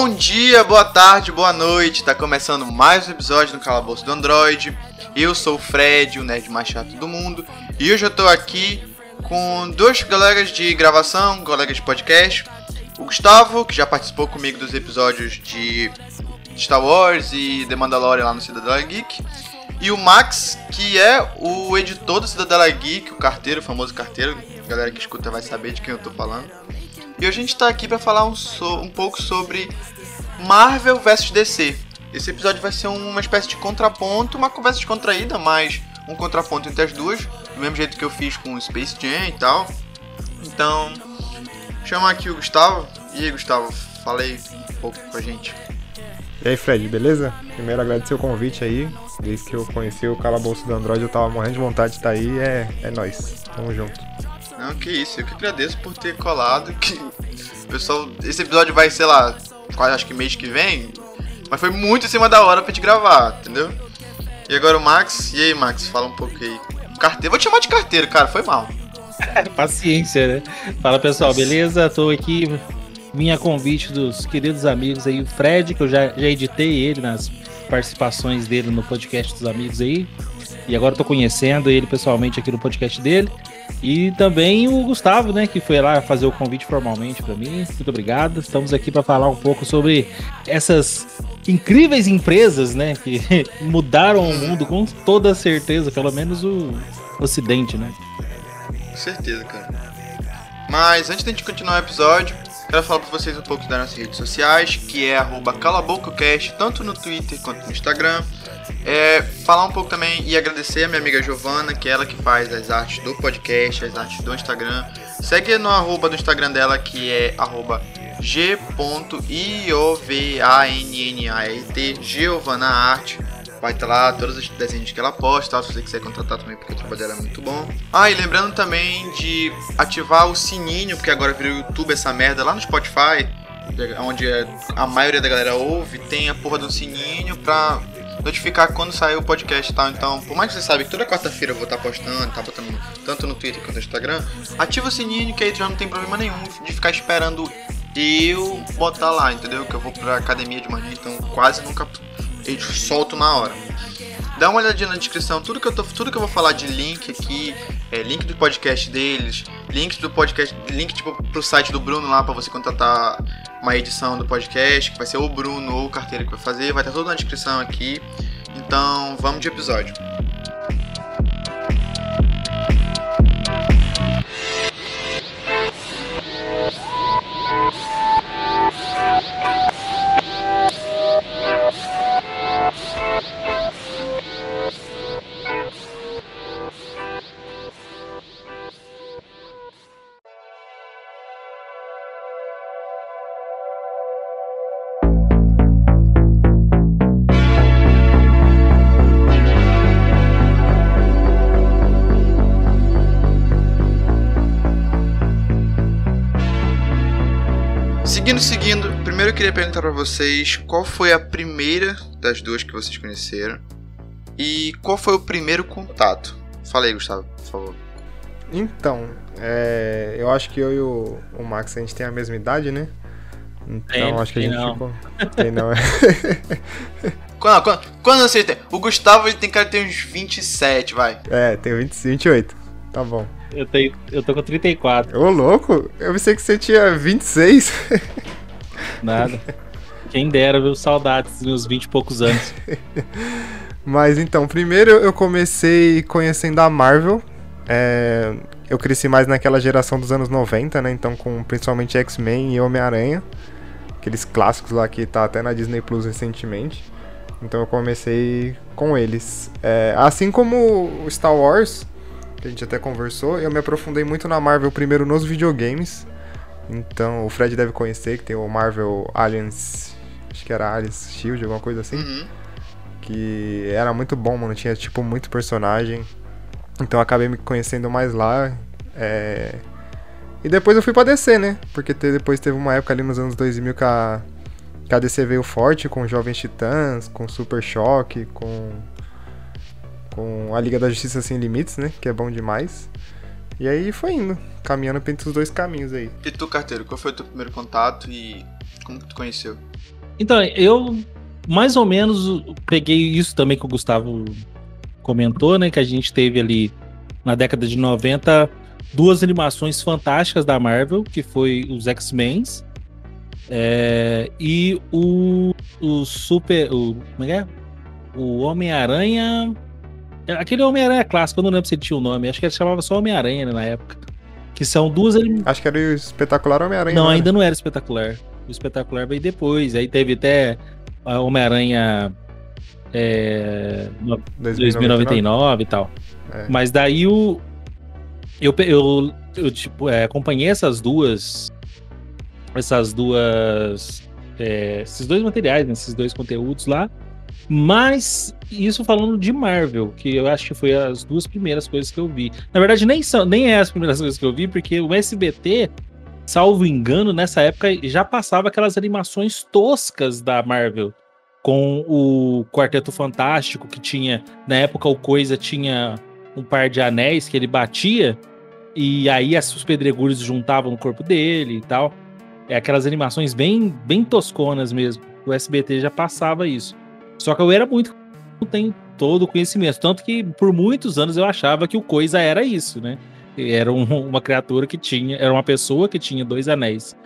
Bom dia, boa tarde, boa noite. Tá começando mais um episódio do Calabouço do Android. Eu sou o Fred, o nerd mais chato do mundo, e hoje eu tô aqui com dois colegas de gravação, colegas de podcast. O Gustavo, que já participou comigo dos episódios de Star Wars e The Mandalorian lá no Cidadela Geek. E o Max, que é o editor do Cidadela Geek, o carteiro, o famoso carteiro. A galera que escuta vai saber de quem eu tô falando. E hoje a gente tá aqui para falar um, so, um pouco sobre Marvel vs DC. Esse episódio vai ser uma espécie de contraponto, uma conversa descontraída, mas um contraponto entre as duas, do mesmo jeito que eu fiz com o Space Jam e tal. Então, chamar aqui o Gustavo. E aí, Gustavo, falei um pouco com a gente. E aí, Fred, beleza? Primeiro agradecer o convite aí. Desde que eu conheci o calabouço do Android, eu tava morrendo de vontade de estar aí. É, é nóis. Tamo junto. Não, que isso. Eu que agradeço por ter colado. Que... Pessoal, esse episódio vai, sei lá, quase acho que mês que vem. Mas foi muito em cima da hora pra gente gravar, entendeu? E agora o Max. E aí, Max, fala um pouco aí. Carteiro. Vou te chamar de carteiro, cara. Foi mal. Paciência, né? Fala pessoal, beleza? Tô aqui minha convite dos queridos amigos aí, o Fred, que eu já, já editei ele nas participações dele no podcast dos amigos aí. E agora tô conhecendo ele pessoalmente aqui no podcast dele. E também o Gustavo, né, que foi lá fazer o convite formalmente para mim. Muito obrigado. Estamos aqui para falar um pouco sobre essas incríveis empresas, né, que mudaram o mundo com toda certeza, pelo menos o Ocidente, né? Com certeza, cara. Mas antes de a gente continuar o episódio, Quero falar para vocês um pouco das nossas redes sociais, que é calabococast, tanto no Twitter quanto no Instagram. É, falar um pouco também e agradecer a minha amiga Giovana, que é ela que faz as artes do podcast, as artes do Instagram. Segue no arroba do Instagram dela, que é arroba g.iovannaet, Giovana Arte. Vai estar lá todos os desenhos que ela posta, se você quiser contratar também, porque o trabalho dela é muito bom. Ah, e lembrando também de ativar o sininho, porque agora virou YouTube essa merda lá no Spotify, onde a maioria da galera ouve, tem a porra do sininho pra notificar quando sair o podcast e tal. Então, por mais que você saiba que toda quarta-feira eu vou estar postando, tá botando tanto no Twitter quanto no Instagram, ativa o sininho que aí já não tem problema nenhum de ficar esperando eu botar lá, entendeu? Que eu vou pra academia de manhã, então quase nunca eu solto na hora. Dá uma olhadinha na descrição, tudo que eu, tô, tudo que eu vou falar de link aqui, é, link do podcast deles, links do podcast, link tipo pro site do Bruno lá para você contratar uma edição do podcast, que vai ser o Bruno ou o carteiro que vai fazer, vai estar tudo na descrição aqui. Então, vamos de episódio. Queria perguntar para vocês qual foi a primeira das duas que vocês conheceram e qual foi o primeiro contato. Fala aí, Gustavo, por favor. Então, é, eu acho que eu e o, o, Max a gente tem a mesma idade, né? Então tem, acho que a gente não. ficou. Tem não, é. Quando, quando, quando você tem? O Gustavo ele tem cara de ter uns 27, vai. É, tem 20, 28. Tá bom. Eu, tenho, eu tô com 34. Ô, louco, eu pensei que você tinha 26. Nada. Quem dera, viu? Saudades dos meus 20 e poucos anos. Mas então, primeiro eu comecei conhecendo a Marvel. É, eu cresci mais naquela geração dos anos 90, né? Então, com principalmente X-Men e Homem-Aranha. Aqueles clássicos lá que tá até na Disney Plus recentemente. Então eu comecei com eles. É, assim como Star Wars, que a gente até conversou, eu me aprofundei muito na Marvel primeiro nos videogames. Então o Fred deve conhecer, que tem o Marvel Aliens. Acho que era Aliens Shield, alguma coisa assim. Uhum. Que era muito bom, mano. Tinha tipo muito personagem. Então acabei me conhecendo mais lá. É... E depois eu fui pra DC, né? Porque te- depois teve uma época ali nos anos 2000 que a, que a DC veio forte com Jovens Titãs, com Super Choque, com. com a Liga da Justiça Sem Limites, né? Que é bom demais. E aí foi indo, caminhando entre os dois caminhos aí. E tu, carteiro, qual foi o teu primeiro contato e Como que tu conheceu? Então, eu mais ou menos peguei isso também que o Gustavo comentou, né? Que a gente teve ali na década de 90 duas animações fantásticas da Marvel, que foi os X-Men é, e o, o Super. O, como é que é? O Homem-Aranha. Aquele Homem-Aranha clássico, eu não lembro se ele tinha o um nome, acho que ele chamava só Homem-Aranha né, na época. Que são duas. Acho que era o espetacular Homem-Aranha. Não, ainda não era espetacular. O espetacular veio depois. Aí teve até Homem-Aranha é, 2099 e tal. É. Mas daí o. Eu, eu, eu tipo, é, acompanhei essas duas. Essas duas. É, esses dois materiais, né, esses dois conteúdos lá. Mas isso falando de Marvel, que eu acho que foi as duas primeiras coisas que eu vi. Na verdade, nem, são, nem é as primeiras coisas que eu vi, porque o SBT, salvo engano, nessa época já passava aquelas animações toscas da Marvel. Com o Quarteto Fantástico, que tinha. Na época, o Coisa tinha um par de anéis que ele batia, e aí os pedregulhos juntavam no corpo dele e tal. É aquelas animações bem, bem tosconas mesmo. O SBT já passava isso. Só que eu era muito. Não tenho todo o conhecimento. Tanto que por muitos anos eu achava que o Coisa era isso, né? Era um, uma criatura que tinha. Era uma pessoa que tinha dois anéis.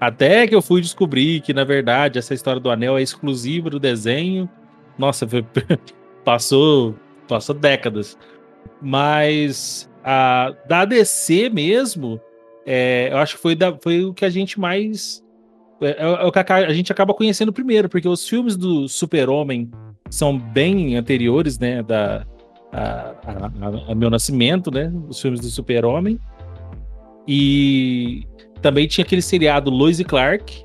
Até que eu fui descobrir que, na verdade, essa história do anel é exclusiva do desenho. Nossa, foi, passou, passou décadas. Mas a, da DC mesmo, é, eu acho que foi, da, foi o que a gente mais é, é, é o que a gente acaba conhecendo primeiro, porque os filmes do Super-Homem são bem anteriores, né, da, a, a, a, meu nascimento, né, os filmes do Super-Homem. E também tinha aquele seriado Lois e Clark,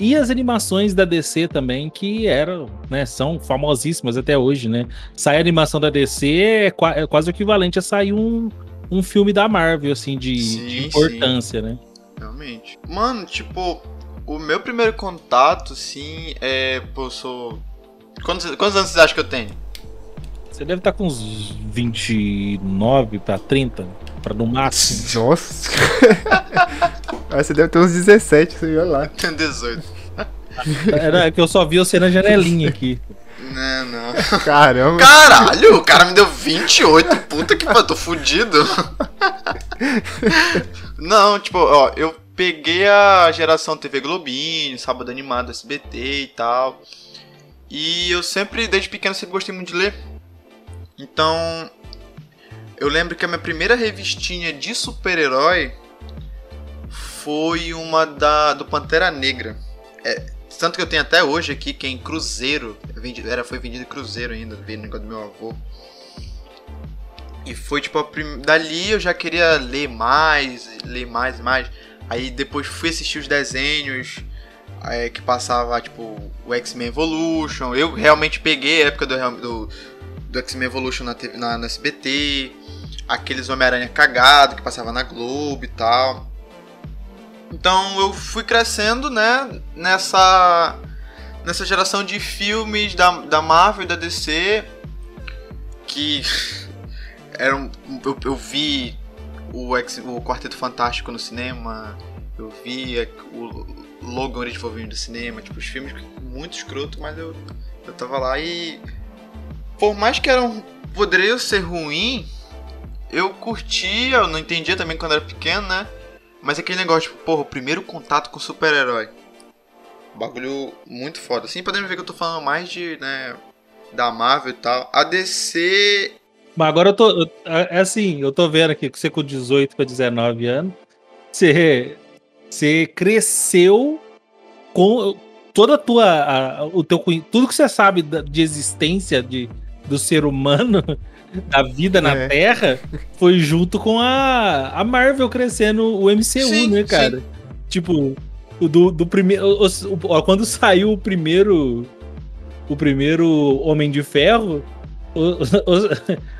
e as animações da DC também, que eram, né, são famosíssimas até hoje, né? Sai a animação da DC é, qua é quase o equivalente a sair um, um filme da Marvel, assim, de, sim, de importância, sim. né? Realmente. Mano, tipo, o meu primeiro contato, sim, é. Pô, eu sou. Quantos, quantos anos você acha que eu tenho? Você deve estar com uns 29 para 30, para no máximo. Nossa! você deve ter uns 17, você viu lá. Tem 18. Era que eu só vi você na janelinha aqui. Não, não. Caramba. Caralho, o cara me deu 28. Puta que pariu, tô fudido. Não, tipo, ó, eu peguei a geração TV Globinho, Sábado Animado, SBT e tal. E eu sempre, desde pequeno, sempre gostei muito de ler. Então, eu lembro que a minha primeira revistinha de super-herói foi uma da do Pantera Negra. É, tanto que eu tenho até hoje aqui, que é em Cruzeiro. Era, foi vendido em Cruzeiro ainda, veio negócio do meu avô. E foi tipo, prim... dali eu já queria ler mais, ler mais mais. Aí depois fui assistir os desenhos é, que passava, tipo, o X-Men Evolution. Eu realmente peguei a época do, do, do X-Men Evolution na, na SBT. Aqueles Homem-Aranha cagado que passava na Globo e tal. Então eu fui crescendo, né, nessa nessa geração de filmes da, da Marvel e da DC que eram eu, eu vi o, X, o Quarteto Fantástico no cinema, eu vi o Logan Origem Wolverine do cinema, tipo, os filmes muito escroto, mas eu, eu tava lá e por mais que eram poderia ser ruim, eu curtia, eu não entendia também quando era pequeno, né? Mas aquele negócio, tipo, porra, o primeiro contato com super-herói. Bagulho muito foda. Assim, podemos ver que eu tô falando mais de, né, da Marvel e tal. A DC mas agora eu tô. É, é assim, eu tô vendo aqui que você com 18 para 19 anos, você, você cresceu com toda a tua. A, o teu, tudo que você sabe de existência de, do ser humano, da vida na é. Terra, foi junto com a, a Marvel crescendo o MCU, sim, né, cara? Sim. Tipo, do, do primeiro. Quando saiu o primeiro. O primeiro Homem de Ferro.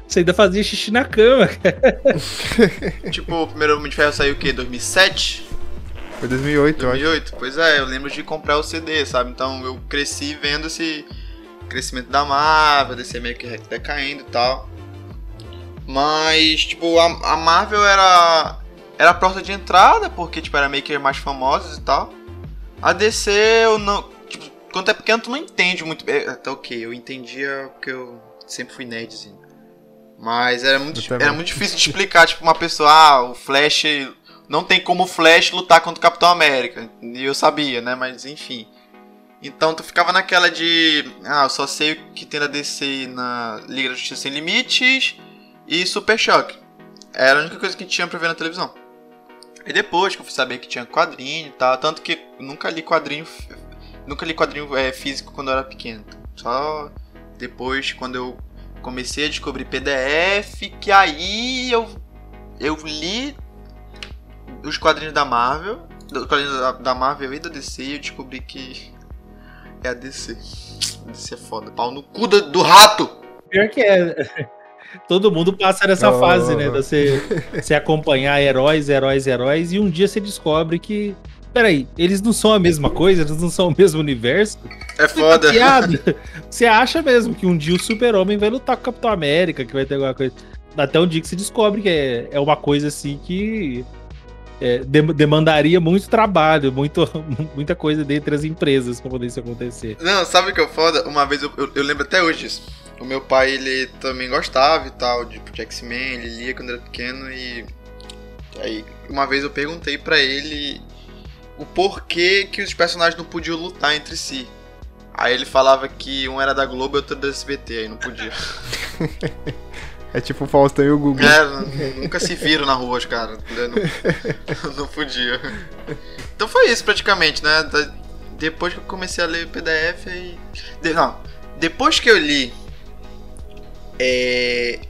Você ainda fazia xixi na cama, cara. tipo, o primeiro Homem de Ferro saiu o quê? 2007? Foi 2008, 2008? Pois é, eu lembro de comprar o CD, sabe? Então eu cresci vendo esse crescimento da Marvel, desse meio que decaindo e tal. Mas, tipo, a, a Marvel era era a porta de entrada, porque, tipo, era meio que mais famosos e tal. A DC eu não. Tipo, quando é pequeno tu não entende muito bem. Até ok, eu entendia porque eu sempre fui nerdzinho. Mas era muito, era muito difícil de explicar, tipo, uma pessoa, ah, o Flash. Não tem como o Flash lutar contra o Capitão América. E eu sabia, né? Mas enfim. Então tu ficava naquela de. Ah, eu só sei o que tem da DC na Liga da Justiça Sem Limites e Super Choque. Era a única coisa que tinha pra ver na televisão. E depois que eu fui saber que tinha quadrinho e tal, tanto que nunca li quadrinho. Nunca li quadrinho é, físico quando eu era pequeno. Só depois, quando eu comecei a descobrir PDF, que aí eu, eu li os quadrinhos da Marvel. Os quadrinhos da, da Marvel e da DC e eu descobri que é a DC. A DC é foda. Pau no cu do, do rato! Pior que é. Todo mundo passa nessa oh. fase, né? De você, você acompanhar heróis, heróis, heróis, e um dia você descobre que. Peraí, eles não são a mesma coisa, eles não são o mesmo universo. É foda. Você acha mesmo que um dia o Super-Homem vai lutar com o Capitão América, que vai ter alguma coisa. Até um dia que você descobre que é, é uma coisa assim que é, demandaria muito trabalho, muito, muita coisa dentre as empresas pra poder isso acontecer. Não, sabe o que é foda? Uma vez eu, eu, eu, lembro até hoje disso. O meu pai, ele também gostava e tal, de, de X-Men, ele lia quando era pequeno e. Aí, uma vez eu perguntei para ele o porquê que os personagens não podiam lutar entre si. Aí ele falava que um era da Globo e outro da SBT, aí não podia. É tipo o Faustão e o Google. É, nunca se viram na rua, os caras. Não, não podia. Então foi isso praticamente, né? Depois que eu comecei a ler o PDF e. Não, depois que eu li é,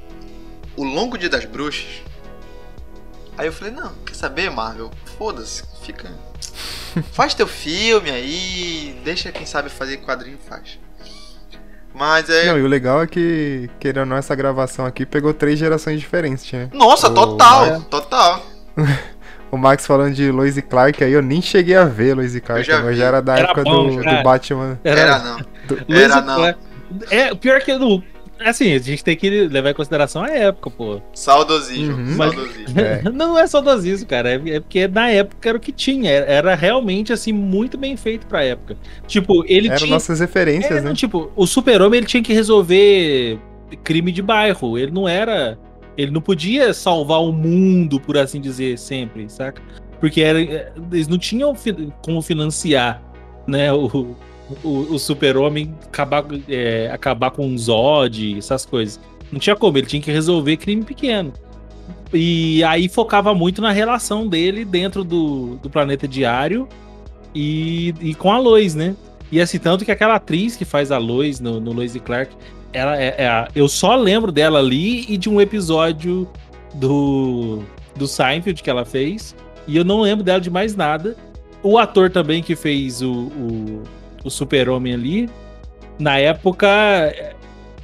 O Longo Dia das Bruxas, aí eu falei, não, quer saber, Marvel? Foda-se, fica. Faz teu filme aí, deixa quem sabe fazer quadrinho faz. Mas é. Não, e o legal é que, querendo ou não, essa gravação aqui pegou três gerações diferentes, né? Nossa, o... total, é. total. o Max falando de Lois e Clark, aí eu nem cheguei a ver Lois e Clark, já mas já era da era época bom, do, do, Batman. Era, era não. Do... Era não. É, pior que do Assim, a gente tem que levar em consideração a época, pô. Saudosismo. Uhum. saudosismo. É. não é saudosismo, cara. É, é porque na época era o que tinha. Era realmente, assim, muito bem feito pra época. Tipo, ele Eram tinha... nossas referências, é, né? Tipo, o super-homem, ele tinha que resolver crime de bairro. Ele não era... Ele não podia salvar o mundo, por assim dizer, sempre, saca? Porque era, eles não tinham como financiar, né, o, o, o super-homem acabar, é, acabar com um Zod, essas coisas. Não tinha como, ele tinha que resolver crime pequeno. E aí focava muito na relação dele dentro do, do planeta diário e, e com a Lois, né? E assim, tanto que aquela atriz que faz a Lois no, no Lois e Clark, ela é, é eu só lembro dela ali e de um episódio do, do Seinfeld que ela fez. E eu não lembro dela de mais nada. O ator também que fez o, o o Super-Homem ali, na época,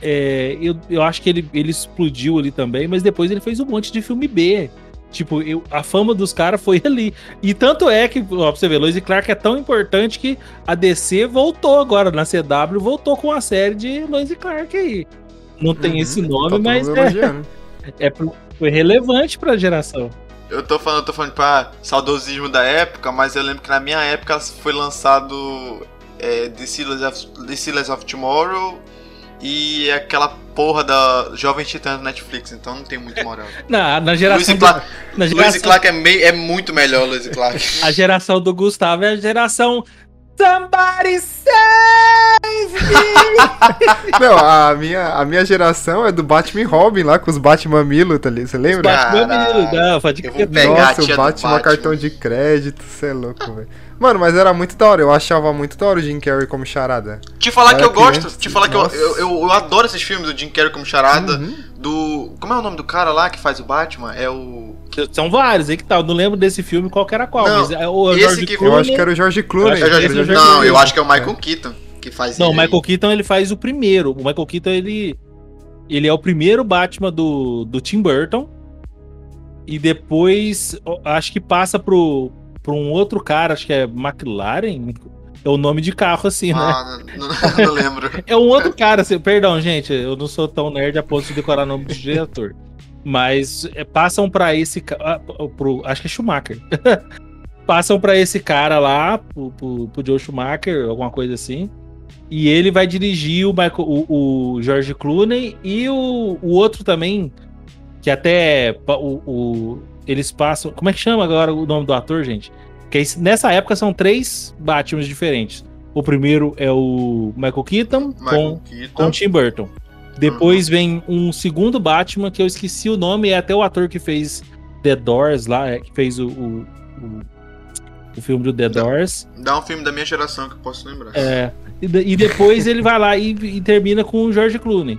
é, eu, eu acho que ele, ele explodiu ali também, mas depois ele fez um monte de filme B. Tipo, eu, a fama dos caras foi ali. E tanto é que, ó, pra você ver, Lois e Clark é tão importante que a DC voltou agora, na CW, voltou com a série de Lois e Clark aí. Não tem uhum, esse nome, mas é, é, foi relevante pra geração. Eu tô falando, eu tô falando pra saudosismo da época, mas eu lembro que na minha época foi lançado é, The, Seals of, The of Tomorrow e aquela porra da Jovem Titã do Netflix, então não tem muito moral. na, na geração. Luiz, do, na geração... Clark é, meio, é muito melhor, Luiz Clark. a geração do Gustavo é a geração. Somebody save me! Não, a minha, a minha geração é do Batman Robin lá com os Batman Milo, tá ali? Você lembra? Batman Milo, não, pode crer. Nossa, o Batman, Batman cartão de crédito, você é louco, velho. Mano, mas era muito da hora. Eu achava muito da hora o Jim Carrey como charada. Te falar que eu gosto. Te falar que eu, eu, eu, adoro esses filmes do Jim Carrey como charada. Uhum. Do. Como é o nome do cara lá que faz o Batman? É o. São vários, aí que tal. Tá, não lembro desse filme qual que era qual. Não, mas é o esse que... Eu acho que era o George Clooney. Eu. George não, Clooney. eu acho que é o Michael é. Keaton que faz Não, o Michael Keaton ele faz o primeiro. O Michael Keaton ele. Ele é o primeiro Batman do, do Tim Burton. E depois acho que passa pro, pra um outro cara, acho que é McLaren. É o nome de carro, assim, né? ah, né? Não, não, não lembro. é um outro cara, assim, perdão, gente, eu não sou tão nerd a ponto de decorar o nome do diretor. Mas é, passam para esse. Pro, acho que é Schumacher. passam pra esse cara lá, pro, pro, pro Joe Schumacher, alguma coisa assim. E ele vai dirigir o, Michael, o, o George Clooney e o, o outro também, que até o, o- eles passam. Como é que chama agora o nome do ator, gente? Que esse- nessa época são três Batmans diferentes. O primeiro é o Michael Keaton com, Michael Keaton. com Tim Burton. Depois vem um segundo Batman que eu esqueci o nome, é até o ator que fez The Doors lá, é, que fez o, o, o, o filme do The Doors. Dá um filme da minha geração que eu posso lembrar. É, e, e depois ele vai lá e, e termina com o George Clooney.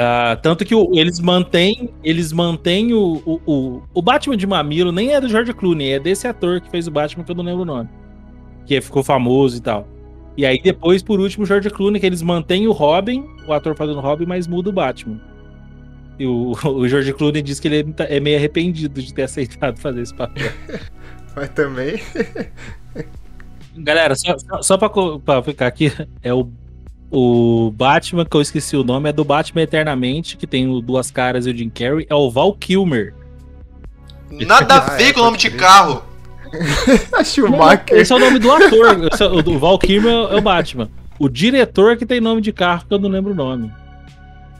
Ah, tanto que o- eles mantêm, eles mantêm o, o, o, o Batman de Mamilo, nem é do George Clooney, é desse ator que fez o Batman que eu não lembro o nome. Que ficou famoso e tal. E aí depois, por último, o George Clooney, que eles mantêm o Robin, o ator fazendo o Robin, mas muda o Batman. E o, o George Clooney diz que ele tá- é meio arrependido de ter aceitado fazer esse papel. Mas também. Galera, só, só, só pra, pra ficar aqui, é o, o Batman, que eu esqueci o nome, é do Batman Eternamente, que tem o Duas Caras e o Jim Carrey, é o Val Kilmer. Nada a Ah, ver é, com o nome de carro. A Schumacher. Esse é o nome do ator, esse é o, o Val Kilmer é o Batman. O diretor que tem nome de carro, que eu não lembro o nome.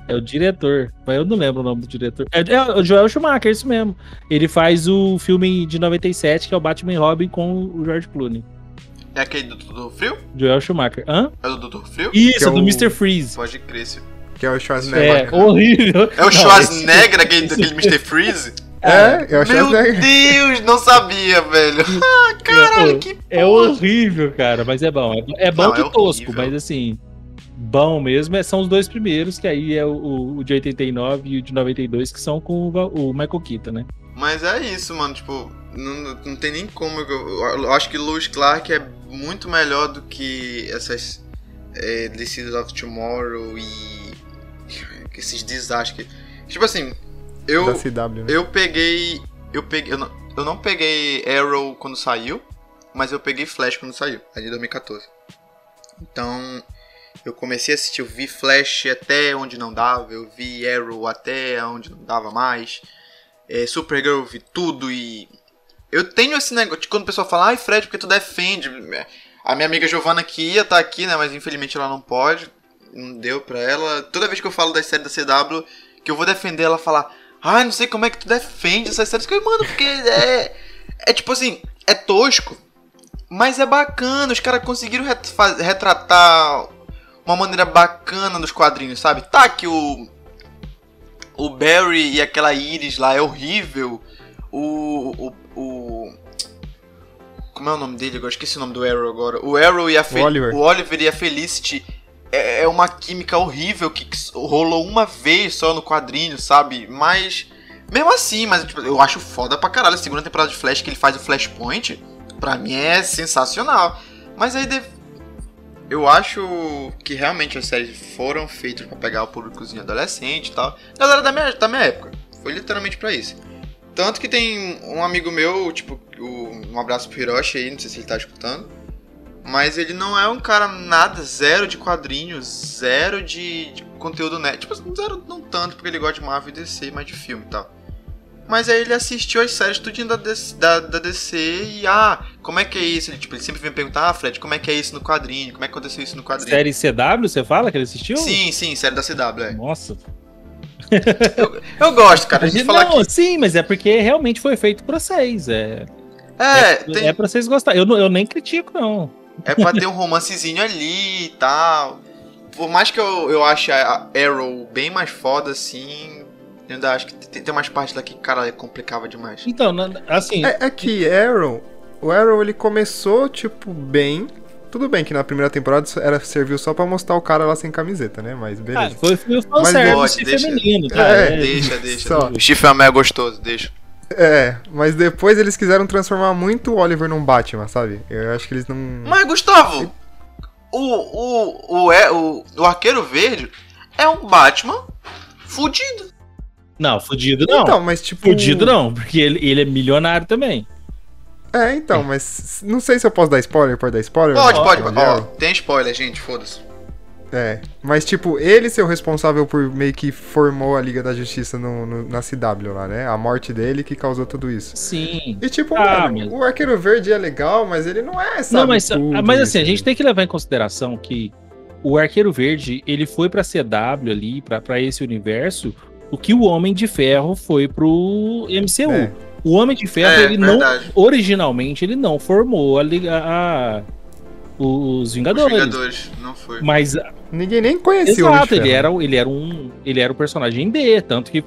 É o diretor, mas eu não lembro o nome do diretor. É, é o Joel Schumacher, isso mesmo. Ele faz o filme de 97, que é o Batman e Robin com o George Clooney. É aquele do Doutor Frio? Joel Schumacher. Hã? É do Doutor Frio? Isso, Que é do o- Mr. Freeze. Pode crer. se- Que é o É, Schwarzenegger. horrível. É o Não, Schwarzenegger, aquele, aquele Mr. Freeze? É, é o Meu Schwarzenegger. Deus, não sabia, velho. Ah, caralho, que É porra. horrível, cara, mas é bom. É, é bom Não, de é tosco, mas assim, bom mesmo é- são os dois primeiros, que aí é o, o de 89 e o de 92, que são com o, o Michael Keaton, né? Mas é isso, mano. Tipo, não, não tem nem como. Eu, eu acho que Lewis Clark é muito melhor do que essas é, The of Tomorrow e esses desastres. Tipo assim, eu, CW, né? eu peguei. Eu peguei. Eu não, eu não peguei Arrow quando saiu, mas eu peguei Flash quando saiu, ali em 2014. Então, eu comecei a assistir, eu vi Flash até onde não dava, eu vi Arrow até onde não dava mais. É, Supergirl eu vi tudo e. Eu tenho esse negócio quando o pessoal fala, ai Fred, porque tu defende. A minha amiga Giovana que ia estar aqui, né? Mas infelizmente ela não pode. Não deu pra ela. Toda vez que eu falo das séries da CW, que eu vou defender, ela fala, ai, não sei como é que tu defende essas séries. Que eu, mano, porque é. É tipo assim, é tosco. Mas é bacana, os caras conseguiram retratar uma maneira bacana nos quadrinhos, sabe? Tá que o. O Barry e aquela Iris lá é horrível. O. o como é o nome dele? Agora esqueci o nome do Arrow agora. O Arrow e a Fe- O Oliver. o Oliver e a Felicity é, é uma química horrível que rolou uma vez só no quadrinho, sabe? Mas. Mesmo assim, mas tipo, eu acho foda pra caralho. A segunda temporada de Flash que ele faz o Flashpoint, pra mim é sensacional. Mas aí deve- eu acho que realmente as séries foram feitas pra pegar o públicozinho adolescente e tal. Galera da minha, da minha época. Foi literalmente pra isso. Tanto que tem um amigo meu, tipo, o- um abraço pro Hiroshi aí, não sei se ele tá escutando. Mas ele não é um cara nada, zero de quadrinhos, zero de, de conteúdo net. Tipo, zero não tanto, porque ele gosta de Marvel e DC, mas de filme e tal. Mas aí ele assistiu as séries tudinho da DC, da, da DC e, ah, como é que é isso? Ele, tipo, ele sempre vem perguntar, ah, Fred, como é que é isso no quadrinho? Como é que aconteceu isso no quadrinho? Série CW, você fala que ele assistiu? Sim, sim, série da CW, é. Nossa. Eu gosto, cara, a gente não, falar que... sim, mas é porque realmente foi feito pra vocês. É, É, é, tem, é pra vocês gostarem. Eu, não- eu nem critico, não. É pra ter um romancezinho ali e tal. Por mais que eu, eu ache a Arrow bem mais foda, assim, eu ainda acho que tem, tem umas partes lá que, cara, complicava demais. Então, assim, É, é que Arrow, o Arrow ele começou, tipo, bem. Tudo bem que na primeira temporada era, serviu só pra mostrar o cara lá sem camiseta, né? Mas ah, beleza. foi, foi o Mas fanservice pode, deixa- feminino, tá? É, É, Deixa, deixa. Só. O Chifre é gostoso, deixa. É, mas depois eles quiseram transformar muito o Oliver num Batman, sabe? Eu acho que eles não. Mas, Gustavo, o, o, o, é, o, o Arqueiro Verde é um Batman fudido. Não, fudido não. Então, mas tipo. fudido não, porque ele, ele é milionário também. É, então, mas não sei se eu posso dar spoiler, pode dar spoiler? Pode, Não, pode. de Ó, Arrow. tem spoiler, gente, foda-se. É, mas tipo, ele ser o responsável por meio que formou a Liga da Justiça no, no- na CW lá, né? A morte dele que causou tudo isso. Sim. E tipo, Ah, mano, o Arqueiro Verde é legal, mas ele não é, sabe? Não, mas, tudo mas assim, a gente tem que levar em consideração que o Arqueiro Verde, ele foi pra CW ali, pra, pra esse universo, o que o Homem de Ferro foi pro MCU. É. O Homem de Ferro, É, ele não, verdade. originalmente, ele não formou a, liga- a- os Os Vingadores. Vingadores, não foi. Mas Ninguém nem conhecia o Homem Exato, de ele Ferro. era, ele era um. Ele era um personagem B, tanto que.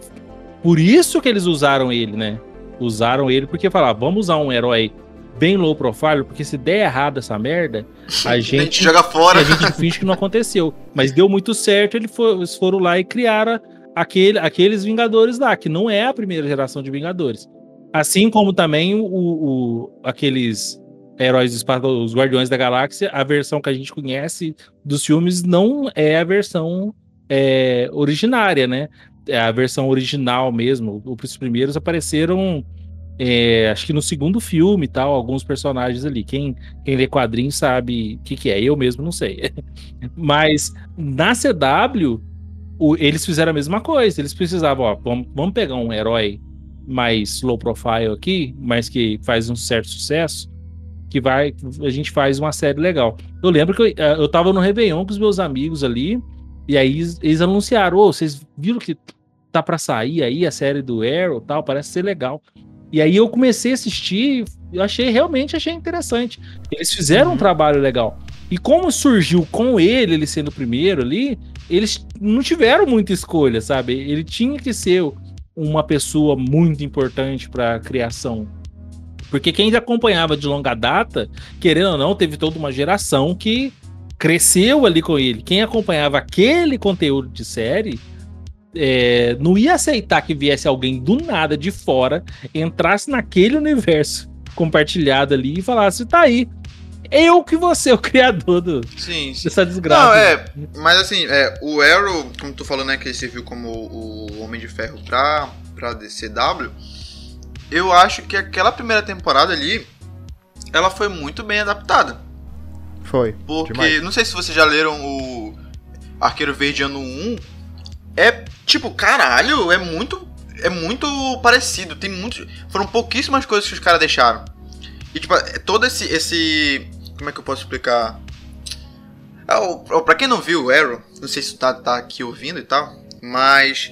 Por isso que eles usaram ele, né? Usaram ele porque falaram, vamos usar um herói bem low profile, porque se der errado essa merda, a A gente gente, joga fora. a gente finge que não aconteceu. Mas deu muito certo, ele foi- eles foram lá e criaram aquele, aqueles Vingadores lá, que não é a primeira geração de Vingadores. Assim como também o, o- aqueles heróis do os Guardiões da Galáxia, a versão que a gente conhece dos filmes não é a versão é, originária, né? É a versão original mesmo. Os primeiros apareceram, é, acho que no segundo filme e tal, alguns personagens ali. Quem, quem lê quadrinhos sabe o que, que é. Eu mesmo não sei. Mas na CW, o- eles fizeram a mesma coisa. Eles precisavam, ó, vamos, vamos pegar um herói mais low profile aqui, mas que faz um certo sucesso, que vai, a gente faz uma série legal. Eu lembro que eu, eh, eu tava no Réveillon com os meus amigos ali, e aí eles, eles anunciaram, ô, vocês viram que tá pra sair aí a série do Arrow tal, parece ser legal. E aí eu comecei a assistir, eu achei, realmente achei interessante. Eles fizeram um trabalho legal. E como surgiu com ele, ele sendo o primeiro ali, eles não tiveram muita escolha, sabe? Ele tinha que ser uma pessoa muito importante para a criação. Porque quem acompanhava de longa data, querendo ou não, teve toda uma geração que cresceu ali com ele. Quem acompanhava aquele conteúdo de série é, não ia aceitar que viesse alguém do nada de fora, entrasse naquele universo compartilhado ali e falasse: tá aí. Eu que você é o criador do, Sim, sim. dessa desgraça. Não, é, mas assim, é, o Arrow, como tu falou, né, que ele serviu como o Homem de Ferro pra, pra DCW, eu acho que aquela primeira temporada ali, ela foi muito bem adaptada. Foi. Porque, Demais. não sei se vocês já leram o Arqueiro Verde ano 1, é tipo, caralho, é muito, é muito parecido, tem muito, foram pouquíssimas coisas que os caras deixaram. E tipo, é todo esse, esse, como é que eu posso explicar? O- o- pra quem não viu o Arrow, não sei se tá, tá aqui ouvindo e tal, mas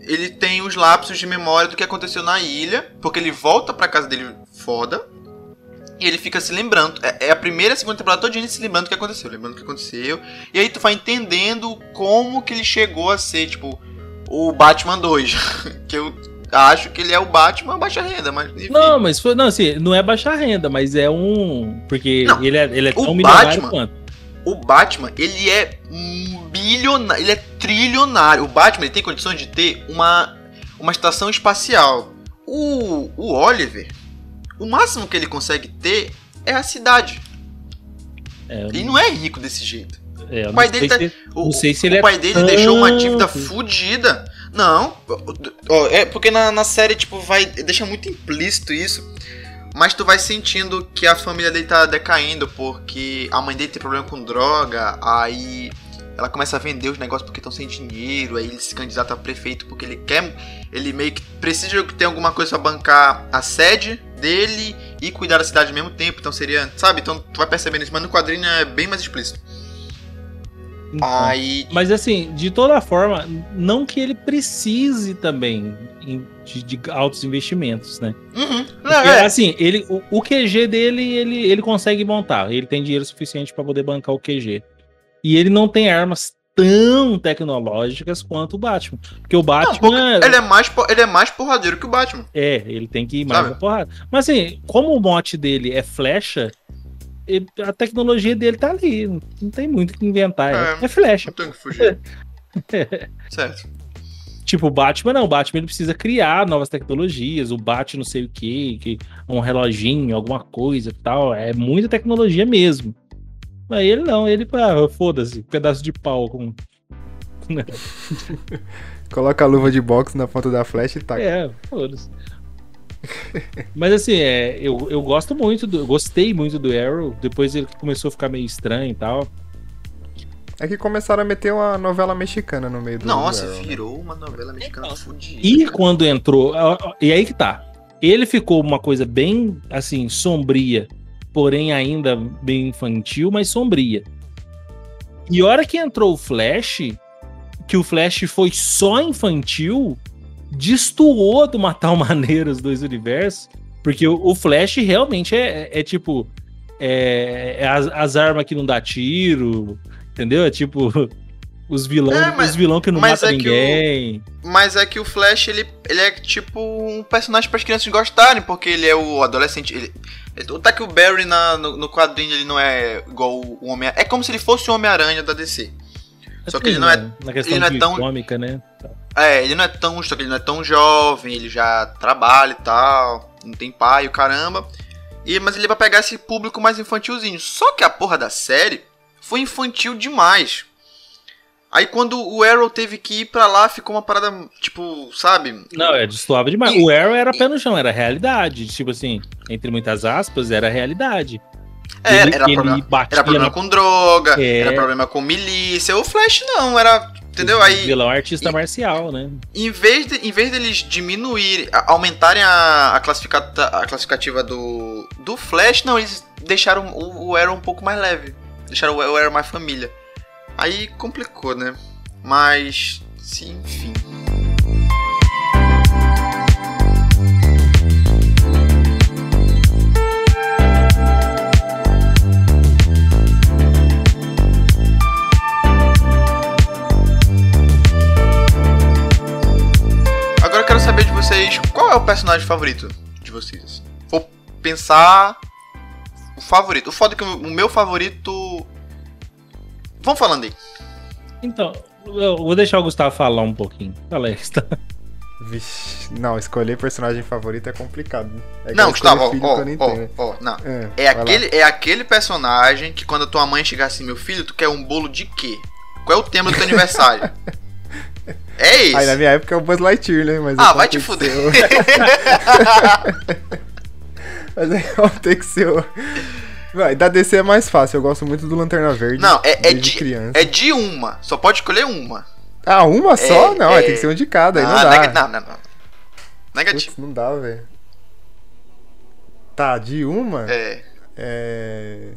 ele tem os lapsos de memória do que aconteceu na ilha, porque ele volta pra casa dele foda, e ele fica se lembrando. É, é a primeira e a segunda temporada toda ele se lembrando do que aconteceu, lembrando do que aconteceu. E aí tu vai entendendo como que ele chegou a ser, tipo, o Batman 2. que eu acho que ele é o Batman baixa renda, mas enfim. Não, mas foi, não, assim, não é baixar renda, mas é um. Porque Não, ele é, ele é tão milionário Batman- quanto. O Batman, ele é um bilionário, ele é trilionário. O Batman ele tem condições de ter uma, uma estação espacial. O, o Oliver, o máximo que ele consegue ter é a cidade. É, Ele não é rico desse jeito. é, o pai não dele tá- O, Não sei se o é pai dele deixou uma dívida fodida. Não, é porque na, na série, tipo, vai. Deixa muito implícito isso. Mas tu vai sentindo que a família dele tá decaindo, porque a mãe dele tem problema com droga, aí ela começa a vender os negócios porque estão sem dinheiro, aí ele se candidata a prefeito porque ele quer. Ele meio que precisa tenha alguma coisa pra bancar a sede dele e cuidar da cidade ao mesmo tempo. Então seria. Sabe? Então tu vai percebendo isso, mas no quadrinho é bem mais explícito. Então, Aí. Mas assim, de toda forma, não que ele precise também de, de altos investimentos, né? Uhum. Não, Porque, é. assim, ele, o, o QG dele, ele, ele consegue montar. Ele tem dinheiro suficiente para poder bancar o QG. E ele não tem armas tão tecnológicas quanto o Batman. Porque o Não, Batman. porque ele é, mais, ele é mais porradeiro que o Batman. É, ele tem que ir mais Sabe? porrada. Mas assim, como o mote dele é flecha, ele- a tecnologia dele tá ali. Não tem muito o que inventar. É, É. é flecha. Não tem o que fugir. certo. Tipo, o Batman não. O Batman ele precisa criar novas tecnologias. O bate não sei o que, que um reloginho, alguma coisa e tal. É muita tecnologia mesmo. Mas ele não, ele, ah, foda-se, pedaço de pau com. Coloca a luva de boxe na ponta da flecha e taca. É, foda-se. Mas assim, é, eu, eu gosto muito do. Eu gostei muito do Arrow. Depois ele começou a ficar meio estranho e tal. É que começaram a meter uma novela mexicana no meio do Nossa, do Arrow, né? virou uma novela mexicana Então, fodida. E quando entrou. E aí que tá. Ele ficou uma coisa bem, assim, sombria, porém ainda bem infantil, mas sombria. E a hora que entrou o Flash, que o Flash foi só infantil, destoou de uma tal maneira os dois universos, porque o, o Flash realmente é, é- é tipo. É, é as, as armas que não dá tiro, entendeu? É tipo. Os vilões, É, mas- os vilão que não mata é que o- ninguém. Mas é que o Flash, ele, ele é tipo um personagem para as crianças gostarem, porque ele é o adolescente. Ele, tá que o Barry na, no, no quadrinho ele não é igual o Homem É como se ele fosse o Homem-Aranha da DC. Só que ele não é- Na questão ele não é tão- cômica, né? É, ele não é tão. Só que ele não é tão jovem, ele já trabalha e tal, não tem pai, o caramba. E, mas ele vai pegar esse público mais infantilzinho. Só que a porra da série foi infantil demais. Aí quando o Arrow teve que ir pra lá, ficou uma parada, tipo, sabe? Não, é destoava demais. E- o Arrow era pé no chão, era realidade. Tipo assim, entre muitas aspas, era realidade. É, Ele- era, ele problema, batia era problema na- com droga, É. era problema com milícia. O Flash não, era. Entendeu? Aí, Vilão artista e- marcial, né? em vez, de, em vez deles diminuírem, a- aumentarem a, a, classificata- a classificativa do, do Flash, não, eles deixaram o, o Arrow um pouco mais leve. Deixaram o, o Arrow mais família. Aí complicou, né? Mas, sim, enfim. Vocês, qual é o personagem favorito de vocês? Vou pensar o favorito. O foda é que o meu favorito. Vamos falando aí. Então, eu vou deixar o Gustavo falar um pouquinho. Fala aí, Gustavo. Vixe, não, escolher personagem favorito é complicado. É não, Gustavo, ó, ó, ó, ó, não. É, É lá. aquele, é aquele personagem que quando a tua mãe chegar assim, meu filho, tu quer um bolo de quê? Qual é o tema do teu aniversário? É esse. Aí na minha época é o Buzz Lightyear, né? Mas Ah, vai tem te fuder. o- Mas aí vai ter que ser o... Vai, da DC é mais fácil, eu gosto muito do Lanterna Verde. Não, é, é, de, criança. é de uma. Só pode escolher uma. Ah, uma só? É, não, é. tem que ser um de cada, aí não Ah, dá. nega- não, não, não. Negativo. Putz, não dá, velho. Tá, de uma? É. É.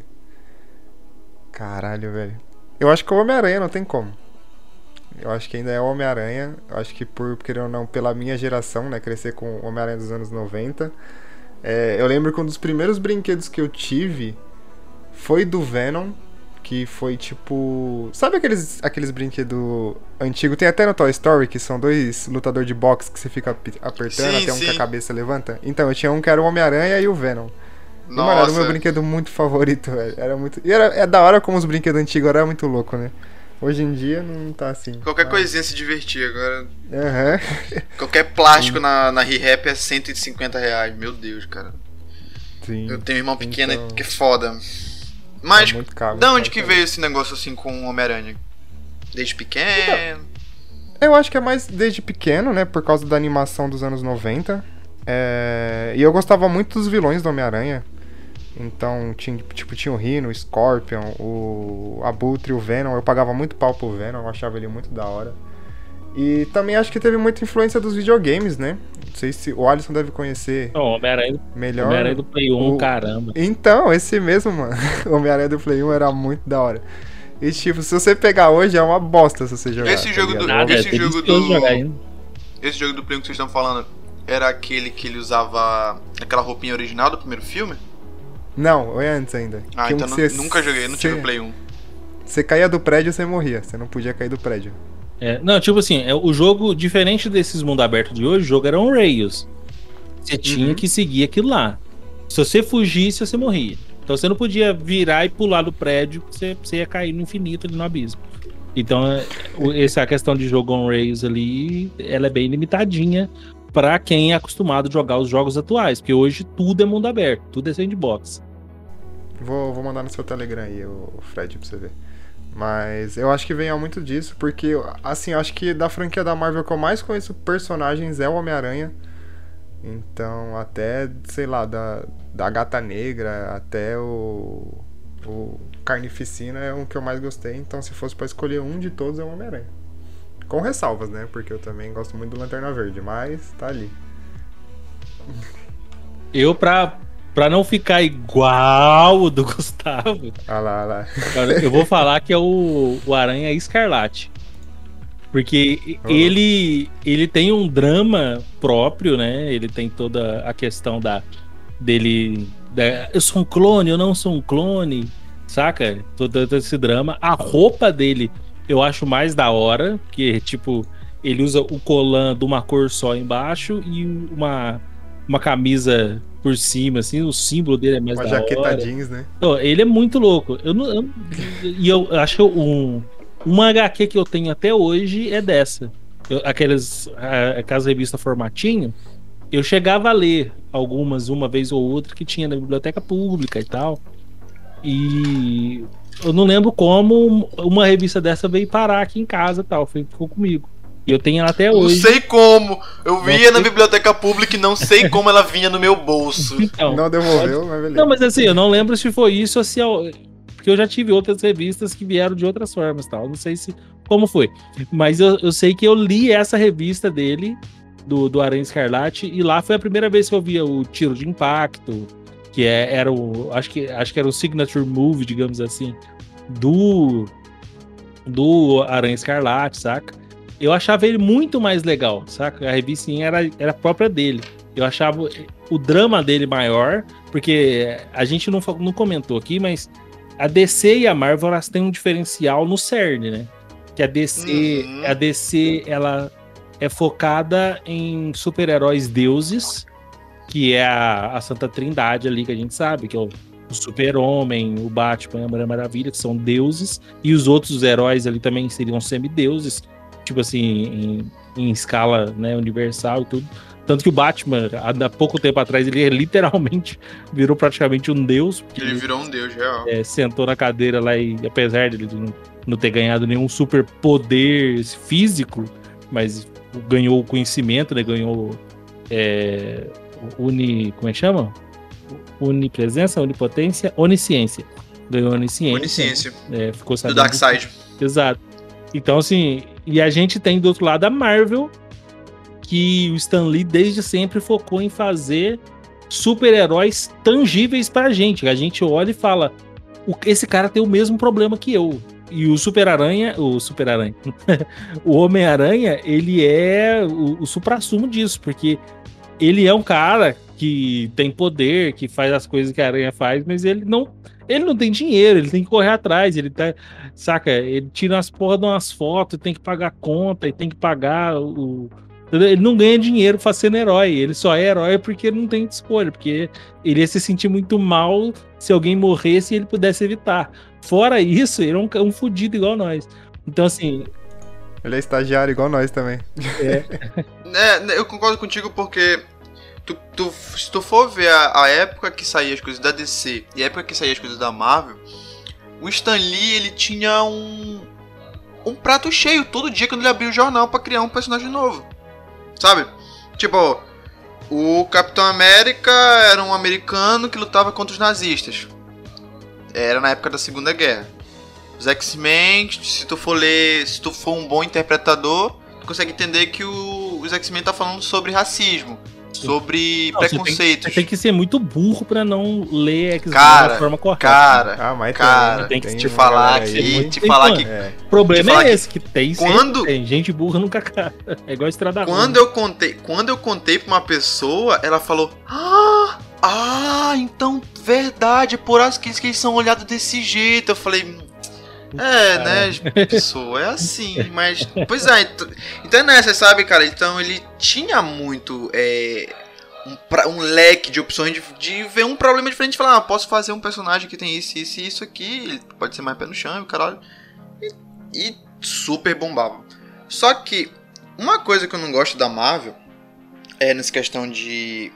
Caralho, velho. Eu acho que o Homem-Aranha não tem como. Eu acho que ainda é o Homem-Aranha. Eu acho que por, querer ou não, pela minha geração, né? Crescer com o Homem-Aranha dos anos 90. É, eu lembro que um dos primeiros brinquedos que eu tive foi do Venom. Que foi tipo. Sabe aqueles, aqueles brinquedos antigos? Tem até no Toy Story, que são dois lutadores de boxe que você fica apertando Sim, até um que a cabeça levanta. Então, eu tinha um que era o Homem-Aranha e o Venom. E, mano, era o meu Nossa. brinquedo muito favorito, velho. Era muito. E era, é da hora como os brinquedos antigos eram muito louco, né? Hoje em dia não tá assim. Qualquer Mas- coisinha se divertir agora. Aham. Qualquer plástico na, na ReHap é 150 reais. Meu Deus, cara. Sim. Eu tenho um irmão pequeno Então- que é foda. Mas, É caro, da onde caro que também. veio esse negócio assim com o Homem-Aranha? Desde pequeno? Eu acho que é mais desde pequeno, né? Por causa da animação dos anos 90. É, E eu gostava muito dos vilões do Homem-Aranha. Então, tinha, tipo, tinha o Rhino, o Scorpion, o Abutre, o Venom. Eu pagava muito pau pro Venom, eu achava ele muito da hora. E também acho que teve muita influência dos videogames, né? Não sei se o Alisson deve conhecer Não, Homem-Aranha melhor. Homem-Aranha do Play 1, o- caramba. Então, esse mesmo, mano. O Homem-Aranha do Play 1 era muito da hora. E tipo, se você pegar hoje é uma bosta se você jogar. Esse tá jogo do-? Nada, esse é jogo do- jogar. Esse jogo do Play 1 que vocês estão falando era aquele que ele usava aquela roupinha original do primeiro filme? Não, é antes ainda. Ah, Que então que você- nunca joguei, não tive você- Play 1. Você caía do prédio, você morria. Você não podia cair do prédio. É, não, tipo assim, é, o jogo, diferente desses mundo aberto de hoje, o jogo era um Rails. Você tinha Uhum. que seguir aquilo lá. Se você fugisse, você morria. Então você não podia virar e pular do prédio, você, você ia cair no infinito ali no abismo. Então, é, essa questão de jogo on Rails ali, ela é bem limitadinha pra quem é acostumado a jogar os jogos atuais, porque hoje tudo é mundo aberto, tudo é sandbox. Vou, vou mandar no seu Telegram aí, o Fred, pra você ver. Mas eu acho que vem a muito disso, porque, assim, eu acho que da franquia da Marvel que eu mais conheço personagens é o Homem-Aranha. Então, até, sei lá, da, da Gata Negra até o. O Carnificina é um que eu mais gostei, então se fosse pra escolher um de todos é o Homem-Aranha. Com ressalvas, né? Porque eu também gosto muito do Lanterna Verde, mas tá ali. Eu, pra, pra não ficar igual o do Gustavo, Ah lá, ah lá. eu vou falar que é o, o Aranha Escarlate. Porque Oh. ele, ele tem um drama próprio, né? Ele tem toda a questão da dele. da- eu sou um clone, eu não sou um clone, saca? Todo, todo esse drama. A roupa dele eu acho mais da hora, que tipo, ele usa o colan de uma cor só embaixo e uma, uma camisa por cima, assim, o símbolo dele é mais Uma da jaqueta hora. jeans, né? Pô, ele é muito louco. Eu não, eu- e eu acho que um, uma HQ que eu tenho até hoje é dessa. Eu- aquelas, aquelas revistas formatinho. Eu chegava a ler algumas, uma vez ou outra, que tinha na biblioteca pública e tal. E eu não lembro como uma revista dessa veio parar aqui em casa e tal. Foi, ficou comigo. E eu tenho ela até Não hoje. sei como. Eu via Não na sei- biblioteca pública e não sei como ela vinha no meu bolso. Então, não devolveu, mas beleza. Não, mas assim, eu não lembro se foi isso ou se. eu- Porque eu já tive outras revistas que vieram de outras formas tal. Não sei se. Como foi. Mas eu, eu sei que eu li essa revista dele, do, do Aranha Escarlate, e lá foi a primeira vez que eu via o Tiro de Impacto, que é, era o. Acho que, acho que era o signature move, digamos assim, do. Do Aranha Escarlate, saca? Eu achava ele muito mais legal, saca? A revistinha era, era própria dele. Eu achava o drama dele maior, porque a gente não, não comentou aqui, mas a DC e a Marvel elas têm um diferencial no CERN, né? Que a DC, Uhum. a DC ela é focada em super-heróis deuses, que é a, a Santa Trindade ali que a gente sabe, que é o, o Super-Homem, o Batman, a Mulher Maravilha, que são deuses, e os outros heróis ali também seriam semideuses, tipo assim, em, em escala né, universal e tudo. Tanto que o Batman, há pouco tempo atrás, ele literalmente virou praticamente um deus, porque Ele virou um deus real. é, sentou na cadeira lá e, apesar de ele não, não ter ganhado nenhum super poder físico, mas ganhou o conhecimento, né? Ganhou é, uni. Como é que chama? Unipresença, onipotência, onisciência. Ganhou onisciência. Onisciência. É, ficou Do sabendo. Darkseid. Exato. Então, assim, e a gente tem do outro lado a Marvel, que o Stan Lee desde sempre focou em fazer super-heróis tangíveis pra gente. A gente olha e fala: "O- esse cara tem o mesmo problema que eu. E o Super-Aranha, o Super-Aranha, o Homem-Aranha, ele é o, o supra-sumo disso, porque ele é um cara que tem poder, que faz as coisas que a aranha faz, mas ele não, ele não tem dinheiro, ele tem que correr atrás, ele tá, saca? Ele tira as porra de umas fotos, tem que pagar conta e tem que pagar o. Ele não ganha dinheiro fazendo herói, ele só é herói porque ele não tem escolha, porque ele ia se sentir muito mal se alguém morresse e ele pudesse evitar. Fora isso, ele é um, um fudido igual nós. Então, assim, Ele é estagiário igual nós também. É, eu concordo contigo porque tu, tu- se tu for ver a, a época que saía as coisas da DC e a época que saía as coisas da Marvel, o Stan Lee ele tinha um um prato cheio todo dia quando ele abria o jornal pra criar um personagem novo. Sabe? Tipo, o Capitão América era um americano que lutava contra os nazistas. Era na época da Segunda Guerra. Os X-Men, se tu for ler, se tu for um bom interpretador, tu consegue entender que o- os X-Men tá falando sobre racismo, sobre não, você tem- preconceitos. Você tem que ser muito burro pra não ler X-Men Cara, da forma correta. Cara, Ah, mas Cara, tem, tem que te falar muito- te tem falar que É, O problema é esse, que tem quando- sempre tem. Gente burra nunca cai. É igual estrada quando ruim. eu contei, quando eu contei pra uma pessoa, ela falou: "Ah, ah, então verdade, por isso que eles são olhados desse jeito". Eu falei: é, né, pessoa, é assim, mas. Pois é, então, então é nessa, sabe, cara? Então ele tinha muito. é, um, pra- um leque de opções de, de ver um problema diferente e falar, ah, posso fazer um personagem que tem isso, isso e isso aqui, ele pode ser mais pé no chão e caralho. E, e super bombava. Só que uma coisa que eu não gosto da Marvel é nessa questão de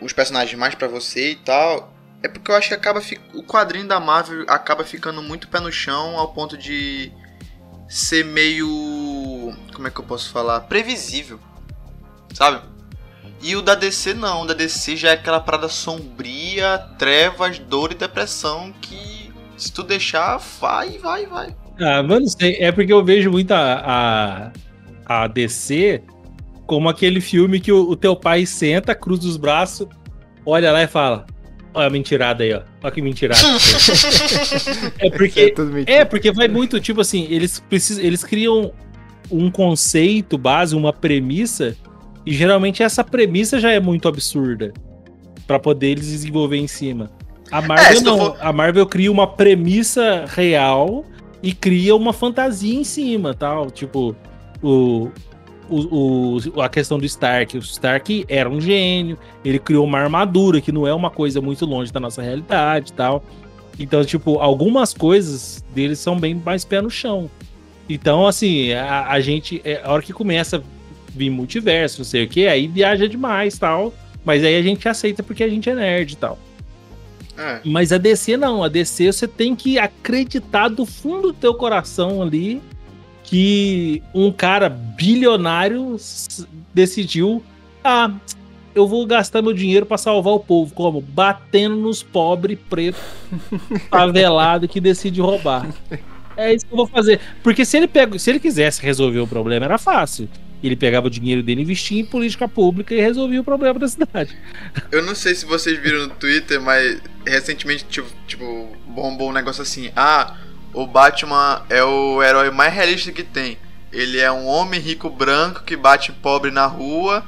os personagens mais pra você e tal. É porque eu acho que acaba fi- o quadrinho da Marvel acaba ficando muito pé no chão ao ponto de ser meio como é que eu posso falar, previsível. Sabe? E o da DC não, o da DC já é aquela parada sombria, trevas, dor e depressão que Se tu deixar, vai, vai, vai. Ah, mas não sei. É porque eu vejo muito a, a, a DC como aquele filme que o, o teu pai senta, cruza os braços, olha lá e fala: Olha a mentirada aí, ó. Olha que mentirada. é porque. É, é, porque vai muito, tipo assim, eles precisam. Eles criam um conceito base, uma premissa, e geralmente essa premissa já é muito absurda para poder eles desenvolver em cima. A é, Marvel é, não. For... A Marvel cria uma premissa real e cria uma fantasia em cima, tal. Tipo, o, o, o, a questão do Stark. O Stark era um gênio, ele criou uma armadura que não é uma coisa muito longe da nossa realidade tal. Então, tipo, algumas coisas deles são bem mais pé no chão. Então, assim, a, a gente, é, a hora que começa a vir multiverso, não sei o que, aí viaja demais tal. Mas aí a gente aceita porque a gente é nerd e tal. É. Mas a DC não, a DC você tem que acreditar do fundo do teu coração ali que um cara bilionário decidiu, ah, eu vou gastar meu dinheiro para salvar o povo, como batendo nos pobres pretos favelados que decide roubar. É isso que eu vou fazer. Porque se ele pega, se ele quisesse resolver o problema, era fácil. Ele pegava o dinheiro dele, investia em política pública e resolvia o problema da cidade. Eu não sei se vocês viram no Twitter, mas recentemente, tipo, tipo bombou um negócio assim. Ah, o Batman é o herói mais realista que tem. Ele é um homem rico branco que bate pobre na rua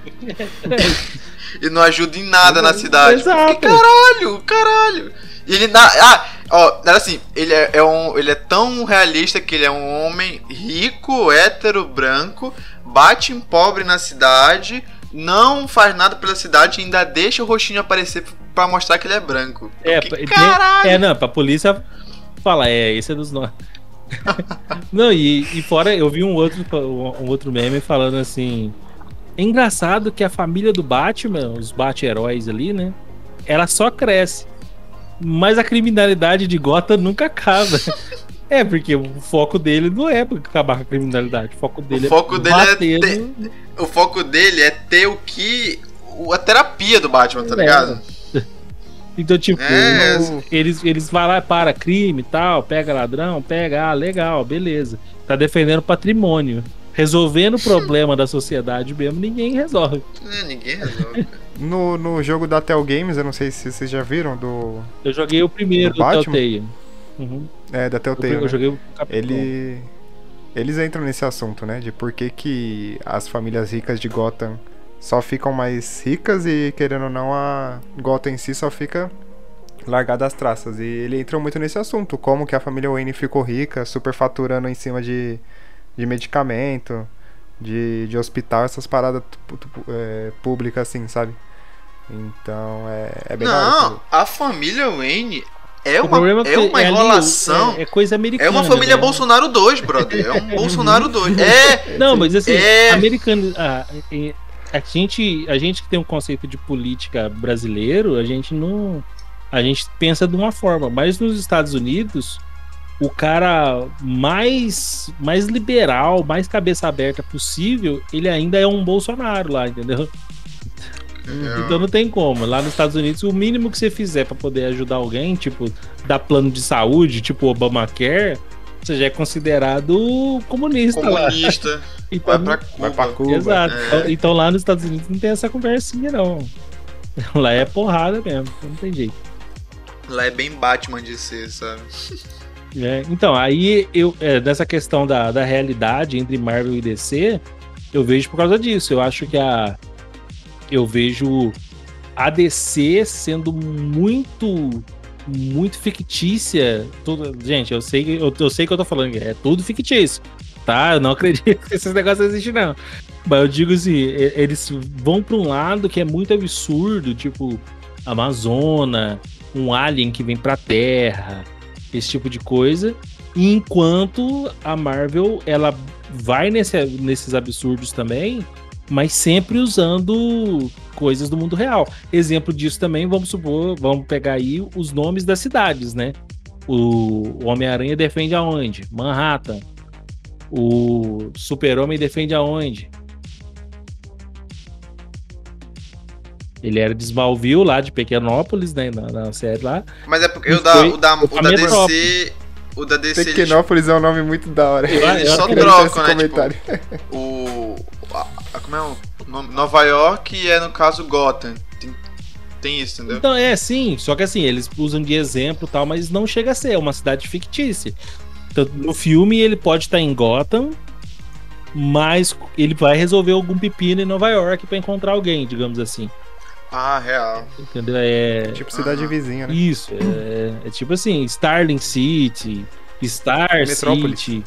e não ajuda em nada na cidade. Exato. Porque, caralho, caralho. E ele na, ah, ó, era assim, ele é, é, um, ele é tão realista que ele é um homem rico, hétero, branco, bate em pobre na cidade, não faz nada pela cidade e ainda deixa o rostinho aparecer para mostrar que ele é branco. É, Porque, caralho. é, não, pra polícia fala, é, esse é dos nossos. não, e, e fora eu vi um outro, um outro meme falando assim. É engraçado que a família do Batman, os Bat-heróis ali, né? Ela só cresce. Mas a criminalidade de Gotham nunca acaba. É, porque o foco dele não é acabar com a criminalidade. O foco dele o foco é dele é ter, O foco dele é ter o que. A terapia do Batman, tá é. ligado? Então, tipo, é. eles, eles vão lá, para crime e tal, pega ladrão, pega, ah, legal, beleza. Tá defendendo patrimônio. Resolvendo o problema da sociedade mesmo, ninguém resolve. É, ninguém resolve. no, no jogo da Tel Games, eu não sei se vocês já viram do. Eu joguei o primeiro do, do Telltale. Uhum. É, da Telltale. Eu, eu né? joguei o Ele. Eles entram nesse assunto, né? De por que, que as famílias ricas de Gotham só ficam mais ricas e, querendo ou não, a Gotham em si só fica largada as traças. E ele entrou muito nesse assunto, como que a família Wayne ficou rica, superfaturando em cima de, de medicamento, de, de hospital, essas paradas é, públicas assim, sabe? Então é, é bem Não, a família Wayne é uma, é, é uma enrolação. É, é, coisa americana. É uma família né? Bolsonaro 2, brother. É um Bolsonaro 2. É. Não, mas assim, é... americano. Ah, a gente, a gente que tem um conceito de política brasileiro, a gente não. A gente pensa de uma forma, mas nos Estados Unidos, o cara mais, mais liberal, mais cabeça aberta possível, ele ainda é um Bolsonaro lá, entendeu? É. Então não tem como. Lá nos Estados Unidos, o mínimo que você fizer para poder ajudar alguém, tipo, dar plano de saúde, tipo Obamacare, você já é considerado comunista. Comunista. Então, vai, pra Cuba. vai pra Cuba. Exato. É. Então lá nos Estados Unidos não tem essa conversinha, não. Lá é porrada mesmo, não tem jeito. Lá é bem Batman de ser, sabe? É, então, aí eu, é, dessa questão da, da realidade entre Marvel e DC, eu vejo por causa disso. Eu acho que a. Eu vejo a DC sendo muito muito fictícia. Tudo, gente, eu sei, eu, eu sei que eu tô falando, é tudo fictício, tá? Eu não acredito que esses negócios existem, não. Mas eu digo assim, eles vão pra um lado que é muito absurdo, tipo, Amazona, um alien que vem pra Terra, esse tipo de coisa. Enquanto a Marvel, ela vai nesse, nesses absurdos também, mas sempre usando coisas do mundo real. Exemplo disso também, vamos supor, vamos pegar aí os nomes das cidades, né? O, Homem-Aranha defende aonde? Manhattan. O Super-Homem defende aonde? Ele era de Smallville, lá de Pequenópolis, né? Na, na série lá. Mas é porque o da, foi o da, o da. DC. O da DC. eles- Pequenópolis é um nome muito da hora. Eu- Eles eu só trocam, né? Tipo, comentário. o. a- a- como é o nome? Nova York é no caso Gotham. Tem, tem isso, entendeu? Então, é, sim. Só que assim, eles usam de exemplo e tal, mas não chega a ser. É uma cidade fictícia. Então, no filme, ele pode estar em Gotham, mas ele vai resolver algum pepino em Nova York pra encontrar alguém, digamos assim. Ah, real. Entendeu? É. Tipo cidade Aham. vizinha, né? Isso, é, é tipo assim, Starling City, Star Metrópolis. City.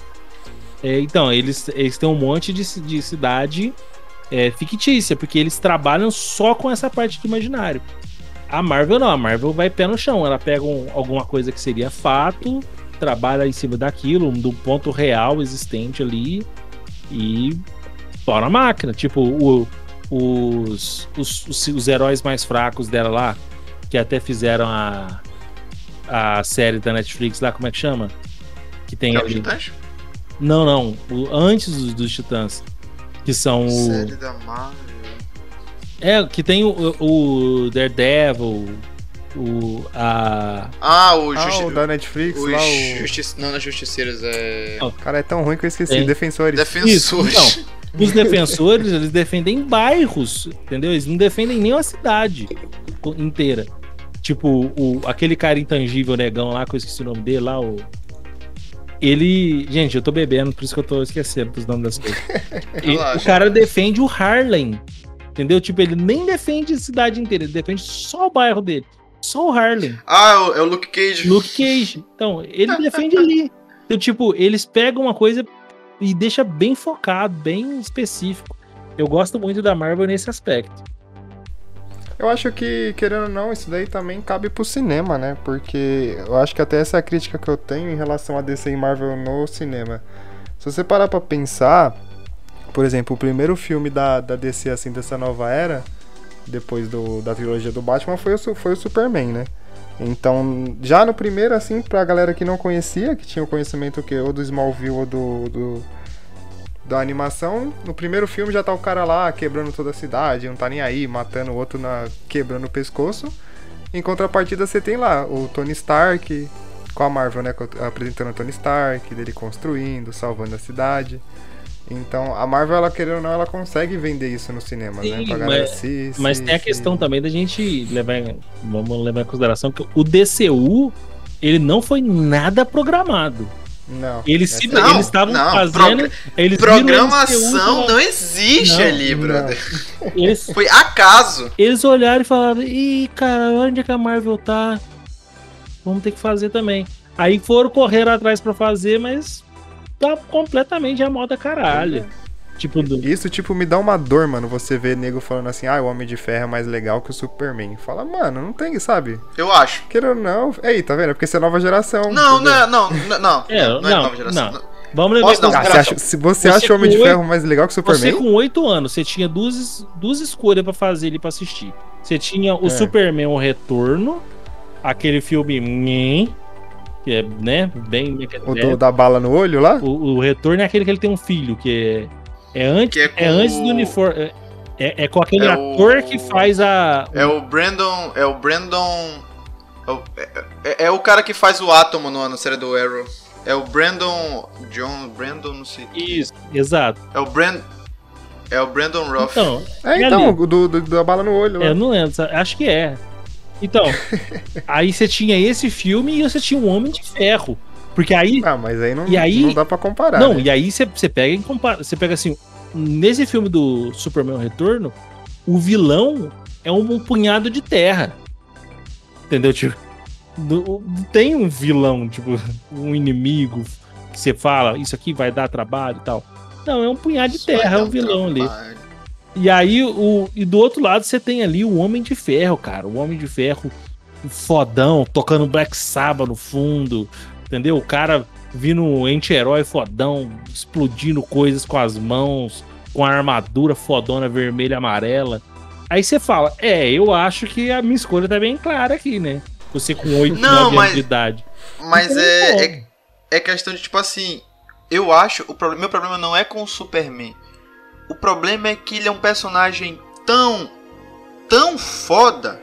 É, então, eles, eles têm um monte de, de cidade é, fictícia, porque eles trabalham só com essa parte do imaginário. A Marvel não, a Marvel vai pé no chão. Ela pega um- alguma coisa que seria fato, trabalha em cima daquilo, do ponto real existente ali e pau na máquina. Tipo, o- os, os, os, os heróis mais fracos dela lá, que até fizeram a, a série da Netflix lá, como é que chama? Que tem É. Titãs? Não, não. o- antes dos, dos Titãs. Que são o. Série da Marvel. É, que tem o, o Daredevil, o. A. Ah, o Ah, Justi... o da Netflix os lá, o... Justi- Não, é Justiceiros, é. Não. Cara, é tão ruim que eu esqueci. Tem. Defensores. Defensores. Isso, Os defensores, eles defendem bairros, entendeu? Eles não defendem nem uma cidade inteira. Tipo, o, aquele cara intangível negão lá, que eu esqueci o nome dele lá, o. Ele. Gente, eu tô bebendo, por isso que eu tô esquecendo os nomes das coisas. E o cara defende o Harlem. Entendeu? Tipo, ele nem defende a cidade inteira, ele defende só o bairro dele. Só o Harlem. Ah, é o, é o Luke Cage. Luke Cage. Então, ele defende ali. Então, tipo, eles pegam uma coisa e deixa bem focado, bem específico. Eu gosto muito da Marvel nesse aspecto. Eu acho que, querendo ou não, isso daí também cabe pro cinema, né? Porque eu acho que até essa é a crítica que eu tenho em relação a DC e Marvel no cinema. Se você parar pra pensar, por exemplo, o primeiro filme da, da DC, assim, dessa nova era, depois do, da trilogia do Batman, foi o, foi o Superman, né? Então, já no primeiro, assim, pra galera que não conhecia, que tinha o conhecimento que ou do Smallville ou do, do da animação, no primeiro filme já tá o cara lá quebrando toda a cidade, não tá nem aí, matando o outro na quebrando o pescoço. Em contrapartida, você tem lá o Tony Stark com a Marvel, né, apresentando o Tony Stark, dele construindo, salvando a cidade. Então, a Marvel, ela querendo ou não, ela consegue vender isso no cinema, né? Sim, Pra galera mas- Mas tem a questão também da gente levar em, vamos levar em consideração que o DCU ele não foi nada programado. Não. Eles se- Não, eles estavam não, fazendo, eles viram o Programação não existe Não, ali, brother. eles, Foi acaso. eles olharam e falaram: Ih, cara, onde é que a Marvel tá? Vamos ter que fazer também. Aí foram correr atrás pra fazer, mas tá completamente a moda caralho. Tipo, do, Isso, tipo, me dá uma dor, mano, você ver nego falando assim, ah, o Homem de Ferro é mais legal que o Superman. Fala, mano, não tem, sabe? Eu acho. Queira ou não. Ei, tá vendo? É porque você é nova geração. Não, não, não, não, não. É, não é não, nova geração. não. vamos levar Posso dar Ah, você se você, Você acha o Homem de Ferro mais legal que o Você Superman? com 8 anos, você tinha duas, duas escolhas pra fazer ali pra assistir. Você tinha o É. Superman O Retorno, aquele filme que é, né, bem... O do- da bala no olho lá? O, o Retorno é aquele que ele tem um filho, que é, é antes, Que é é, antes do uniforme. É, é- é com aquele É ator o- que faz a. É o Brandon. É o Brandon. É o, é- é- é o cara que faz o átomo no, na série do Arrow. É o Brandon. John. Brandon, não sei. Isso, exato. É o Brand. É o Brandon Ruff. Então, É, então, do, do- da bala no olho lá. eu não lembro, acho que é. Então, aí você tinha esse filme e você tinha o Homem de Ferro. Porque aí. Ah, mas aí não, E aí- não dá pra comparar. não, né? e aí você, você pega e compara. Você pega assim, nesse filme do Superman Retorno, o vilão é um, um punhado de terra. Entendeu? Tipo, não não tem um vilão, tipo, um inimigo que você fala, isso aqui vai dar trabalho e tal. Não, é um punhado de Isso terra, é um vilão ali. E aí, o, e do outro lado, você tem ali o Homem de Ferro, cara. O Homem de Ferro fodão, tocando Black Sabbath no fundo, entendeu? O cara vindo um anti-herói fodão, explodindo coisas com as mãos, com a armadura fodona vermelha e amarela. Aí você fala, é, eu acho que a minha escolha tá bem clara aqui, né? Você com 8, Não, 9 mas- anos de idade. Mas é, é. É questão de tipo assim. Eu acho. O problema, meu problema não é com o Superman. O problema é que ele é um personagem tão. tão foda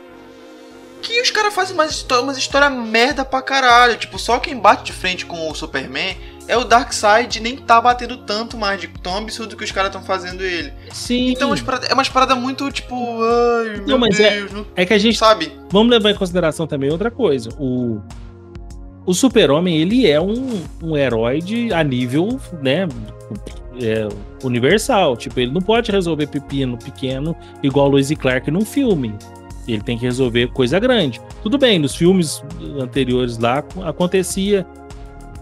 que os caras fazem umas, histó umas histórias merda pra caralho. Tipo, só quem bate de frente com o Superman é o Darkseid nem tá batendo tanto mais de tão absurdo que os caras estão fazendo ele. Sim. Então é umas paradas muito tipo. Ai, meu Não, mas Deus. não- É que a gente. Sabe? Vamos levar em consideração também outra coisa. O, o Super-Homem, ele é um, um herói de, a nível, né? É, universal. Tipo, ele não pode resolver pepino pequeno igual Lois e Clark num filme. Ele tem que resolver coisa grande. Tudo bem, nos filmes anteriores lá acontecia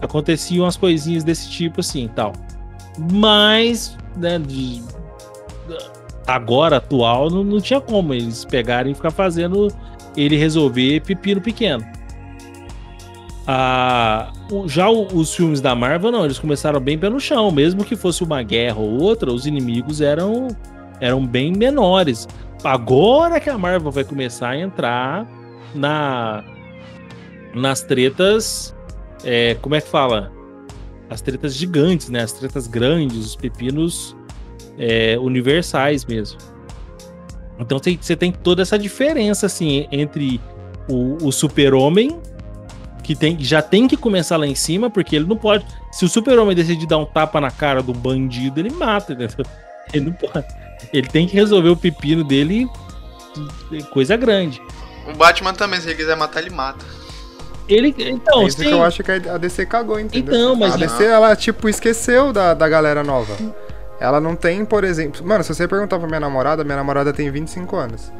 aconteciam as coisinhas desse tipo assim, tal. Mas, né, de, agora atual não, não tinha como eles pegarem e ficar fazendo ele resolver pepino pequeno. Já os filmes da Marvel, não, eles começaram bem pé no chão. Mesmo que fosse uma guerra ou outra, os inimigos eram, eram bem menores. Agora que a Marvel vai começar a entrar na, nas tretas. é, como é que fala? As tretas gigantes, né? As tretas grandes, os pepinos é, universais mesmo. Então você tem toda essa diferença assim entre o, o super-homem que tem, já tem que começar lá em cima, porque ele não pode. Se o super-homem decidir dar um tapa na cara do bandido, ele mata, entendeu? Ele não pode. Ele tem que resolver o pepino dele, coisa grande. O Batman também, se ele quiser matar, ele mata. Ele, então, É isso sim, que eu acho que a DC cagou, entendeu? Então, mas- A DC, ela, tipo, esqueceu da, da galera nova. Ela não tem, por exemplo... Mano, se você perguntar pra minha namorada, minha namorada tem 25 anos.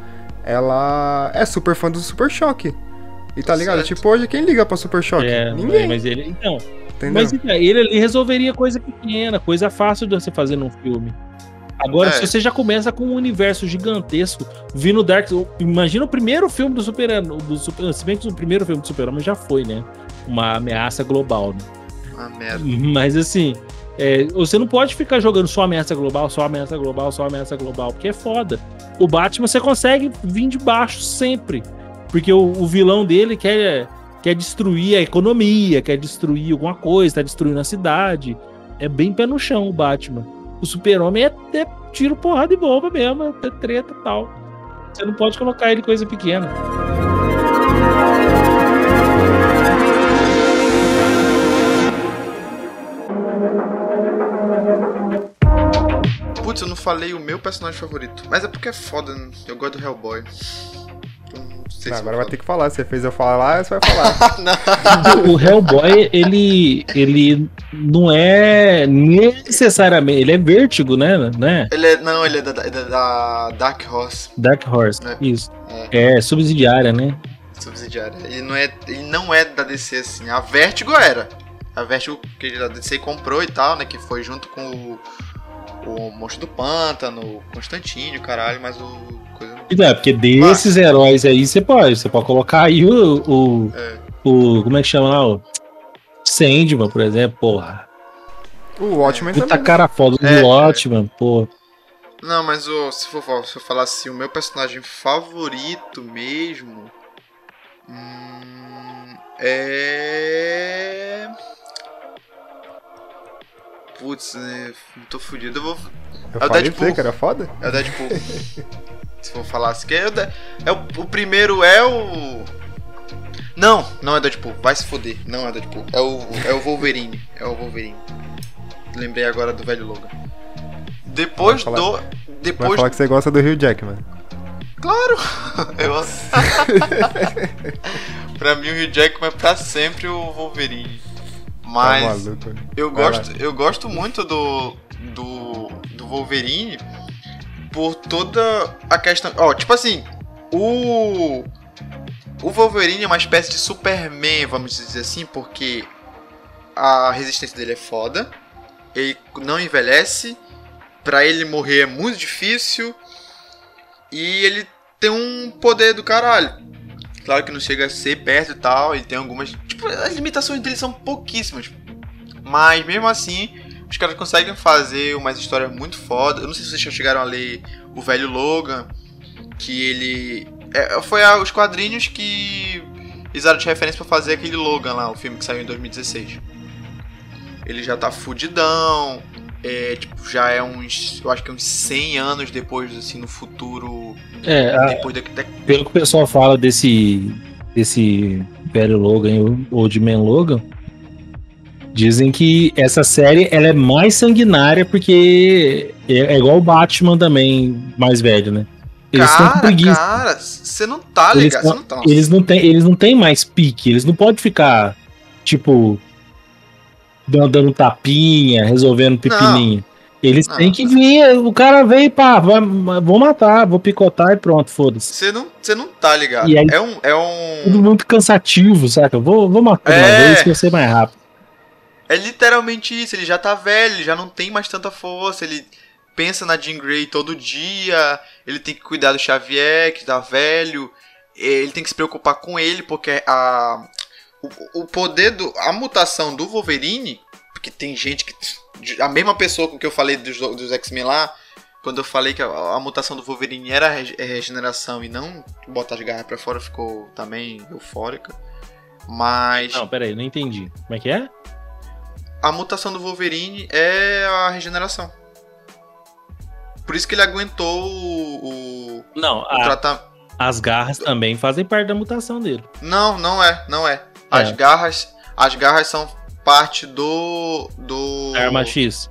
Ela é super fã do Super Choque. E tá ligado? Certo. Tipo, hoje quem liga pra Super Choque? é, Ninguém, mas ele, então, entendeu? mas então, ele ali resolveria coisa pequena, coisa fácil de você fazer num filme. Agora, É. se você já começa com um universo gigantesco, vindo Dark. Imagina o primeiro filme do Super do Super Se bem que o primeiro filme do Super-Homem já foi, né? Uma ameaça global, né? Uma merda. Mas assim, é, você não pode ficar jogando só ameaça global, só ameaça global, só ameaça global, porque é foda. O Batman você consegue vir de baixo sempre. Porque o, o vilão dele quer, quer destruir a economia, quer destruir alguma coisa, tá destruindo a cidade. É bem pé no chão o Batman. O super-homem é, é tiro, porrada e bomba mesmo, é treta e tal. Você não pode colocar ele coisa pequena. Putz, eu não falei o meu personagem favorito. Mas é porque é foda, né? eu gosto do Hellboy. Não Não, agora vai ter que falar. Você fez eu falar, você vai falar. o Hellboy, ele, ele não é necessariamente. Ele é vértigo, né? né? Ele é, não, ele é da, da- da Dark Horse Dark Horse. É. Isso. É subsidiária, né? subsidiária. Ele não, é, ele não é da DC assim. A Vertigo era. A Vertigo que a DC comprou e tal, né? Que foi junto com o, o Monstro do Pântano, o Constantínio, caralho, mas o. Coisa... Não, é porque desses heróis aí você pode. Você pode colocar aí o. o, É. o- como é que chama lá? O Sandman, por exemplo. Porra. O Watchmen Puta também. cara foda do É, Watchman, pô. Não, mas o, se, for, se eu falar assim, o meu personagem favorito mesmo. Hum, é. Putz, né, tô fudido. Eu vou. Eu É o falei Deadpool. você era foda? É o Deadpool. se for falar assim, que é é o, o primeiro é o. Não, não é Deadpool. Vai se foder. Não é Deadpool. É o, é o Wolverine. É o Wolverine. Lembrei agora do velho Logan. Depois Vai do. falar- Vai Depois falar que você gosta do Hugh Jackman. Claro! Eu... pra mim o Hugh Jackman é pra sempre o Wolverine. Mas Tá maluco. eu Vai gosto, eu gosto muito do, do, do Wolverine por toda a questão. Ó, tipo assim, o. O Wolverine é uma espécie de Superman, vamos dizer assim, porque a resistência dele é foda, ele não envelhece, pra ele morrer é muito difícil, e ele tem um poder do caralho. Claro que não chega a ser perto e tal, ele tem algumas. Tipo, as limitações dele são pouquíssimas. Mas mesmo assim, os caras conseguem fazer umas histórias muito foda. Eu não sei se vocês já chegaram a ler o velho Logan, que ele. é, foi a- os quadrinhos que usaram de referência pra fazer aquele Logan lá, o filme que saiu em 2016. Ele já tá fudidão, é, tipo, já é uns, eu acho que uns 100 anos depois, assim, no futuro. É, depois da- pelo que o pessoal fala desse, desse velho Logan ou de Man Logan, dizem que essa série ela é mais sanguinária porque é, é igual o Batman também, mais velho, né? Eles Cara, cara, você não tá Eles ligado. Você não tá. Eles não têm, eles não têm mais pique, eles não podem ficar, tipo, dando, tapinha, resolvendo pepininha. Eles Não. têm que vir, o cara vem, pá, vai, vou matar, vou picotar e pronto, foda-se. Você não, não tá ligado. Aí- É um. É um. Tudo muito cansativo, saca? Vou, vou matar de uma É. vez que eu ser mais rápido. É literalmente isso, ele já tá velho, ele já não tem mais tanta força, ele pensa na Jean Grey todo dia, ele tem que cuidar do Xavier, que tá velho, ele tem que se preocupar com ele, porque a o, o poder do a mutação do Wolverine, porque tem gente que a mesma pessoa com que eu falei dos, dos X-Men lá, quando eu falei que a, a mutação do Wolverine era rege- regeneração e não botar as garras pra fora, ficou também eufórica. Mas Não, pera aí, não entendi. Como é que é? A mutação do Wolverine é a regeneração. Por isso que ele aguentou o, o, Não, o a- tratamento. as garras também fazem parte da mutação dele. Não, não é, não é. As É. garras, as garras são parte do do A arma X.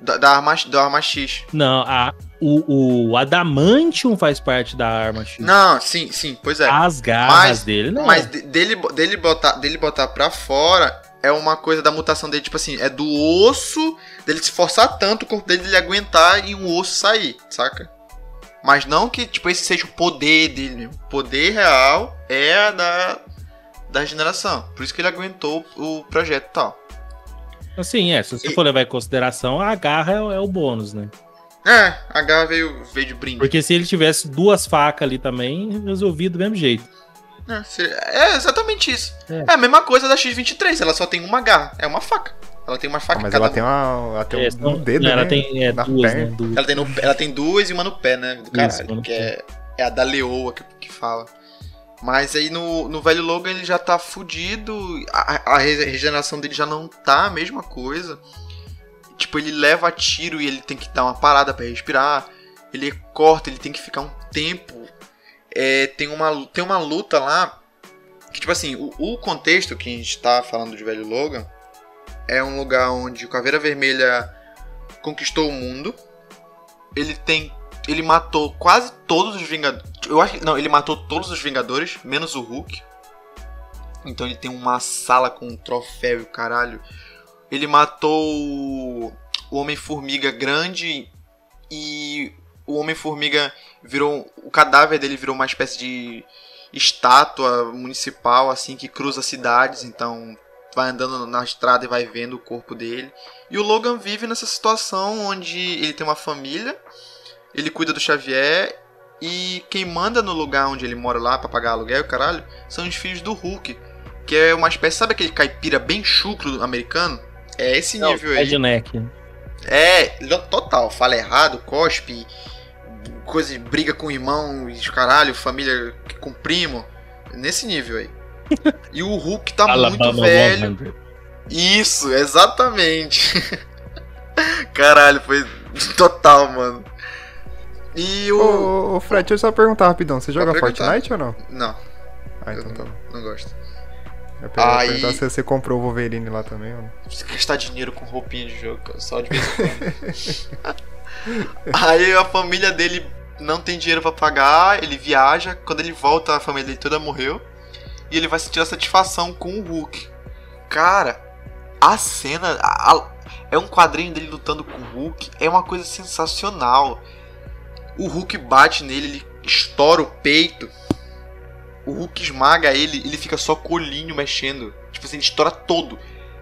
da, da arma da arma X. Não, a, o, o Adamantium faz parte da arma X. Não, sim, sim, pois é. As garras Mas- dele não. Mas de- dele dele botar dele botar para fora é uma coisa da mutação dele, tipo assim, é do osso dele se forçar tanto o corpo dele ele aguentar e um osso sair, saca? Mas não que tipo esse seja o poder dele, o poder real é a da da regeneração. Por isso que ele aguentou o projeto e tal. Assim, é, se você E- for levar em consideração, a garra é, o- é o bônus, né? É, a garra veio, veio de brinde. Porque se ele tivesse duas facas ali também, resolvia do mesmo jeito. É, é exatamente isso. É. É. a mesma coisa da X-23, ela só tem uma garra, é uma faca. Ela tem uma faca Ah, mas cada ela uma. tem, uma, ela tem É, um, senão- um dedo, ela né? tem é, na duas, perna. né? Duas. Ela tem, no- ela tem duas e uma no pé, né? Do Isso, caralho. no que é, é a da leoa que, que fala. Mas aí no, no velho Logan ele já tá fudido. A, a re- regeneração dele já não tá a mesma coisa. Tipo, ele leva tiro e ele tem que dar uma parada pra respirar. Ele corta, ele tem que ficar um tempo. É, tem, uma, tem uma luta lá. Que, tipo assim, o, o contexto que a gente tá falando de velho Logan é um lugar onde o Caveira Vermelha conquistou o mundo. Ele tem. Ele matou quase todos os Vingadores. Eu acho que. Não, ele matou todos os Vingadores, menos o Hulk. Então ele tem uma sala com um troféu e caralho. Ele matou o Homem-Formiga grande e o Homem-Formiga virou. O cadáver dele virou uma espécie de estátua municipal, assim, que cruza cidades. Então vai andando na estrada e vai vendo o corpo dele. E o Logan vive nessa situação onde ele tem uma família, ele cuida do Xavier e quem manda no lugar onde ele mora lá pra pagar aluguel, caralho, são os filhos do Hulk, que é uma espécie, sabe aquele caipira bem chucro americano? É esse Não, nível aí. Redneck. É, lo- total, fala errado, cospe, coisa de briga com o irmão e caralho, família com primo, nesse nível aí. E o Hulk tá muito velho. 100. Isso, exatamente. Caralho, foi total, mano. E o. Ô, ô, Fred, deixa eu só perguntar rapidão. Você joga. Fortnite ou não? Não, Ah, eu então tá não, bom. não gosto. Eu ia Aí- perguntar se você comprou o Wolverine lá também ou não. Você gastar dinheiro com roupinha de jogo, cara, só de vez em quando. Aí a família dele não tem dinheiro pra pagar, ele viaja, quando ele volta a família dele toda morreu. E ele vai sentir a satisfação com o Hulk. Cara, a cena. a- a- é um quadrinho dele lutando com o Hulk, é uma coisa sensacional. O Hulk bate nele, ele estoura o peito. O Hulk esmaga ele, ele fica só com o olhinho mexendo. Tipo assim, ele estoura todo.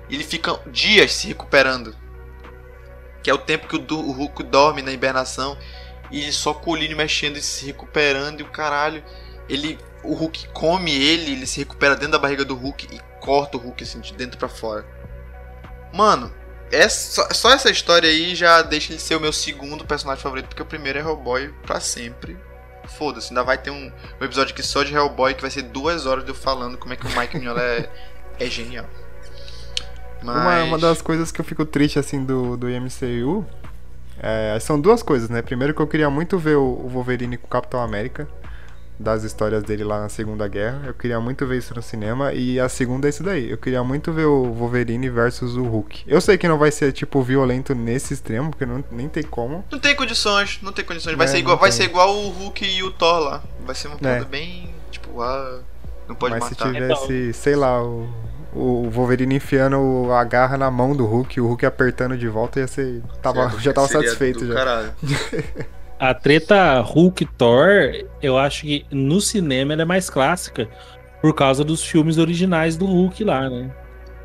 Ele fica dias se recuperando. Que é o tempo que o, du- o Hulk dorme na hibernação. E só com o olhinho mexendo e se recuperando. E o caralho. Ele. O Hulk come ele, ele se recupera dentro da barriga do Hulk e corta o Hulk assim de dentro pra fora. Mano, é só, essa história aí já deixa ele ser o meu segundo personagem favorito, porque o primeiro é Hellboy pra sempre. Foda-se, ainda vai ter um, um episódio aqui só de Hellboy que vai ser duas horas de eu falando como é que o Mike Mignola é, é genial. Mas... Uma, uma das coisas que eu fico triste, assim, do, do MCU é, são duas coisas, né? Primeiro que eu queria muito ver o, o Wolverine com o Capitão América, das histórias dele lá na Segunda Guerra. Eu queria muito ver isso no cinema. E a segunda é isso daí. Eu queria muito ver o Wolverine versus o Hulk. Eu sei que não vai ser, tipo, violento nesse extremo, porque não, nem tem como. Não tem condições, não tem condições. Vai, É, ser, igual, vai tem. ser igual o Hulk e o Thor lá. Vai ser uma É. coisa bem. Tipo, ah, não pode Mas se matar. tivesse, sei lá, o, o Wolverine enfiando a garra na mão do Hulk, e o Hulk apertando de volta, ia ser. Tava, já tava satisfeito já. Caralho. A treta Hulk-Thor, eu acho que no cinema ela é mais clássica por causa dos filmes originais do Hulk lá, né?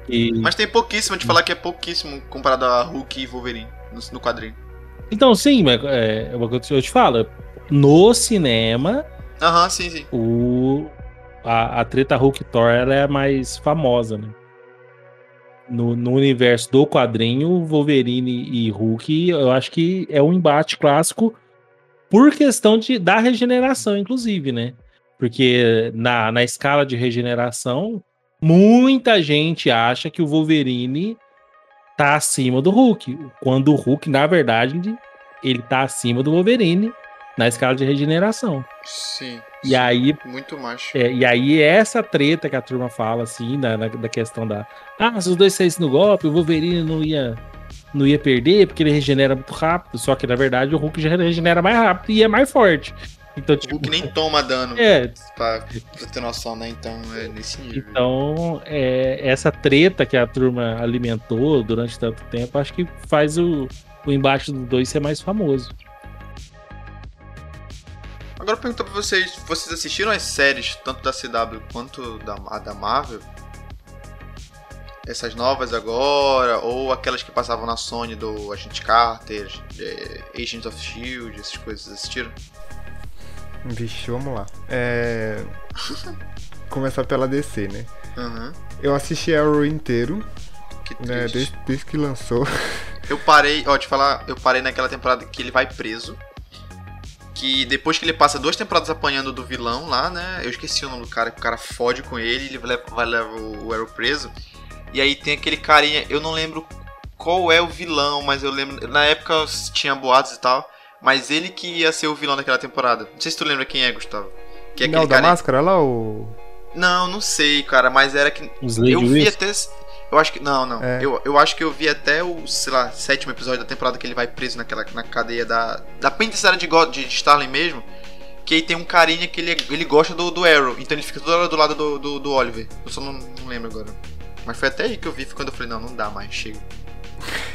E... Mas tem pouquíssimo, de falar que é pouquíssimo comparado a Hulk e Wolverine no, no quadrinho. Então, sim, mas é, é o que eu te falo. No cinema, Aham, sim, sim. o, a, a treta Hulk-Thor ela é a mais famosa, né? No, no universo do quadrinho, Wolverine e Hulk, eu acho que é um embate clássico por questão de, da regeneração, inclusive, né? Porque na, na escala de regeneração, muita gente acha que o Wolverine tá acima do Hulk, quando o Hulk, na verdade, ele tá acima do Wolverine na escala de regeneração. Sim. E aí, Muito macho. é, e aí essa treta que a turma fala, assim, da, da, da questão da. Ah, se os dois saíssem no golpe, o Wolverine não ia, não ia perder, porque ele regenera muito rápido. Só que, na verdade, o Hulk já regenera mais rápido e é mais forte. Então, O tipo. Hulk nem toma dano. É, Pra, pra ter noção, né? Então é nesse nível. então, é, essa treta que a turma alimentou durante tanto tempo, acho que faz o, o embate dos dois ser mais famoso. Agora perguntar pra vocês, vocês assistiram as séries, tanto da CW quanto da, da Marvel? Essas novas agora, ou aquelas que passavam na Sony do Agente Carter, é, Agents of Shield, essas coisas, assistiram? Vixe, vamos lá. É. Começar pela DC, né? Aham. Eu assisti Arrow inteiro, Que né? Desde, desde que lançou. Eu parei, ó, te falar, eu parei naquela temporada que ele vai preso. Que depois que ele passa duas temporadas apanhando do vilão lá, né? Eu esqueci o nome do cara, que o cara fode com ele, ele vai levar, vai levar o, o Arrow preso. E aí tem aquele carinha, eu não lembro qual é o vilão, mas eu lembro. Na época tinha boatos e tal. Mas ele que ia ser o vilão daquela temporada. Não sei se tu lembra quem é, Gustavo. Que é não, aquele da cara. máscara lá, o. Não, não sei, cara, mas era que. Os Eu vi até. Eu acho que. Não, não. É. Eu, eu acho que eu vi até o, sei lá, sétimo episódio da temporada que ele vai preso naquela na cadeia da. Da penitenciária de, Go- de, de Starling mesmo. Que aí tem um carinha que ele, ele gosta do, do Arrow. Então ele fica toda hora do lado do, do, do Oliver. Eu só não, não lembro agora. Mas foi até aí que eu vi quando eu falei, não, não dá mais, chega.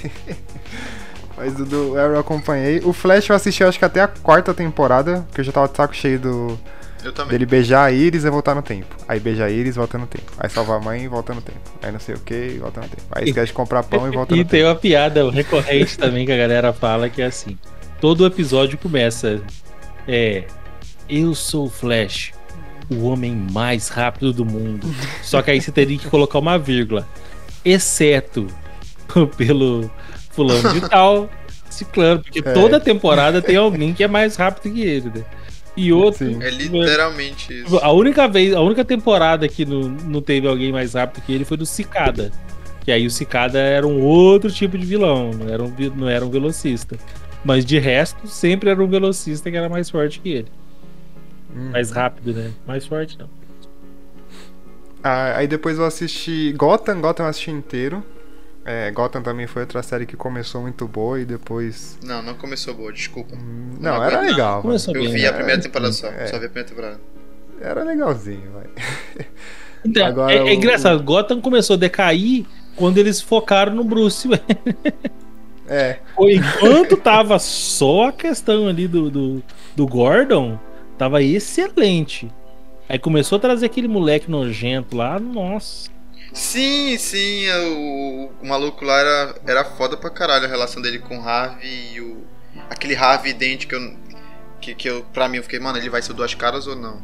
Mas o do Arrow eu acompanhei. O Flash eu assisti acho que até a quarta temporada, porque eu já tava de saco cheio do, Eu também. dele beijar a Iris e voltar no tempo. Aí beija a Iris e volta no tempo. Aí salva a mãe e volta no tempo. Aí não sei o que e volta no tempo. Aí esquece de comprar pão e volta E no tem tempo. uma piada recorrente também que a galera fala que é assim: todo episódio começa. É. Eu sou o Flash, o homem mais rápido do mundo. Só que aí você teria que colocar uma vírgula. Exceto pelo fulano de tal, ciclano. Porque É. toda temporada tem alguém que é mais rápido que ele, né? E outro. Sim. É literalmente isso. A única vez, a única temporada que não, não teve alguém mais rápido que ele foi do Cicada. Que aí o Cicada era um outro tipo de vilão, não era um, não era um velocista. Mas de resto, sempre era um velocista que era mais forte que ele. Hum. Mais rápido, né? Mais forte não. Ah, aí depois eu assisti Gotham, Gotham eu assisti inteiro. É, Gotham também foi outra série que começou muito boa e depois. Não, não começou boa, desculpa. Hum, Não Não, era legal. Começou Eu bem, vi né? a primeira É, temporada só. é. Só vi a primeira temporada. Era legalzinho, vai. Então, Agora é, é o- engraçado, Gotham começou a decair quando eles focaram no Bruce Wayne. É, Enquanto tava só a questão ali do, do, do Gordon, tava excelente. Aí começou a trazer aquele moleque nojento lá, nossa. Sim, sim, é o, o maluco lá era, era foda pra caralho a relação dele com o Harvey e o. Aquele Harvey dente que eu. Que, que eu, pra mim, eu fiquei, mano, ele vai ser o duas caras ou não?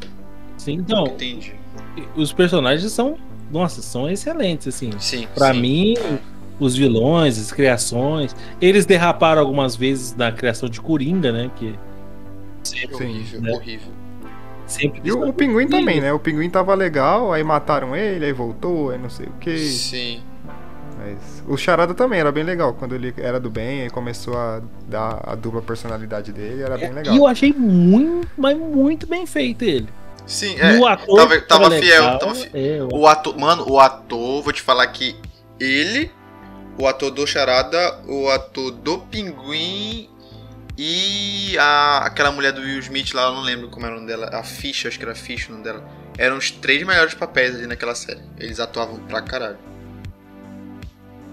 Sim, então, entendi. os personagens são, nossa, são excelentes, assim. Sim. Pra sim. mim, os vilões, as criações, eles derraparam algumas vezes na criação de Coringa, né? Que sempre, Horrível, né? horrível. Sempre E o, o Pinguim também, né? O Pinguim tava legal, aí mataram ele, aí voltou, aí não sei o que. Sim. Mas o Charada também era bem legal. Quando ele era do bem e começou a dar a dupla personalidade dele, era bem legal. E eu achei muito, mas muito bem feito ele. Sim, é. o ator tava, tava fiel. legal, Tava fi- é, eu- O ator, mano, o ator, vou te falar que ele, o ator do Charada, o ator do Pinguim e a, aquela mulher do Will Smith lá, eu não lembro como era o nome dela, a Ficha, acho que era Ficha o nome dela. Eram os três melhores papéis ali naquela série. Eles atuavam pra caralho.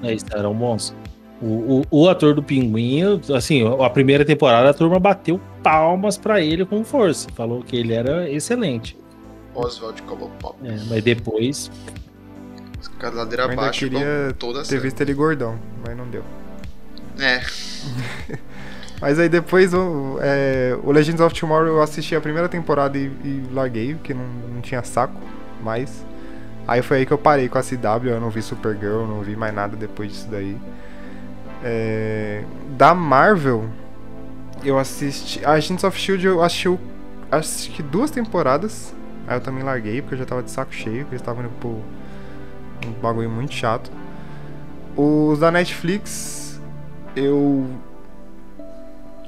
Eles eram bons. O, o, o ator do Pinguim, assim, a primeira temporada a turma bateu palmas pra ele com força. Falou que ele era excelente. Oswald Cobblepot. É, mas depois. Eu ainda abaixo, queria igual toda a Ter série. visto ele gordão, mas não deu. É, Mas aí depois o, é, o Legends of Tomorrow eu assisti a primeira temporada e, e larguei, porque não, não tinha saco mais. Aí foi aí que eu parei com a CW, eu não vi Supergirl, não vi mais nada depois disso daí. É, da Marvel, eu assisti. A Agents of Shield eu assisti, que duas temporadas. Aí eu também larguei, porque eu já tava de saco cheio, porque eles estavam indo pro um bagulho muito chato. Os da Netflix, eu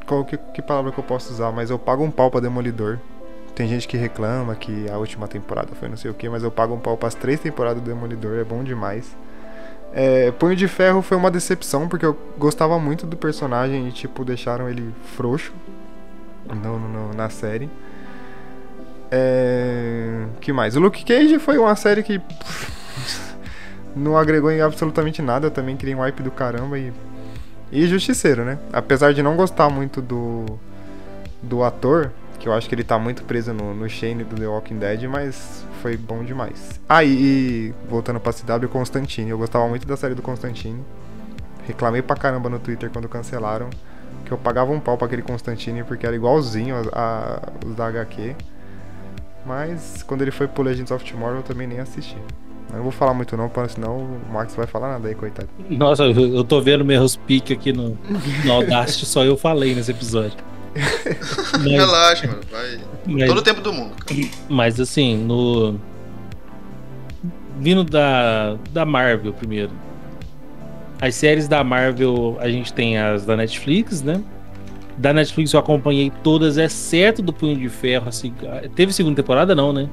qual que, que palavra que eu posso usar, mas eu pago um pau pra Demolidor. Tem gente que reclama que a última temporada foi não sei o que, mas eu pago um pau pras três temporadas do Demolidor, é bom demais. É, Punho de Ferro foi uma decepção, porque eu gostava muito do personagem e, tipo, deixaram ele frouxo no, no- na série. É, que mais? O Luke Cage foi uma série que não agregou em absolutamente nada. Eu também criei um hype do caramba e e Justiceiro, né? Apesar de não gostar muito do, do ator, que eu acho que ele tá muito preso no, no Shane do The Walking Dead, mas foi bom demais. Ah, voltando pra CW, Constantine. Eu gostava muito da série do Constantine. Reclamei pra caramba no Twitter quando cancelaram. Que eu pagava um pau pra aquele Constantine porque era igualzinho a, a- os da HQ. Mas quando ele foi pro Legends of Tomorrow eu também nem assisti. Eu não vou falar muito não, porque senão o Max vai falar nada aí, coitado. Nossa, eu, eu tô vendo meus piques aqui no, no Audacity, só eu falei nesse episódio. Mas, relaxa, mano. Vai. mas- Todo o tempo do mundo. cara. Mas assim, no. Vindo da, da Marvel primeiro. As séries da Marvel, a gente tem as da Netflix, né? Da Netflix eu acompanhei todas, exceto do Punho de Ferro. Assim, teve segunda temporada, não, né?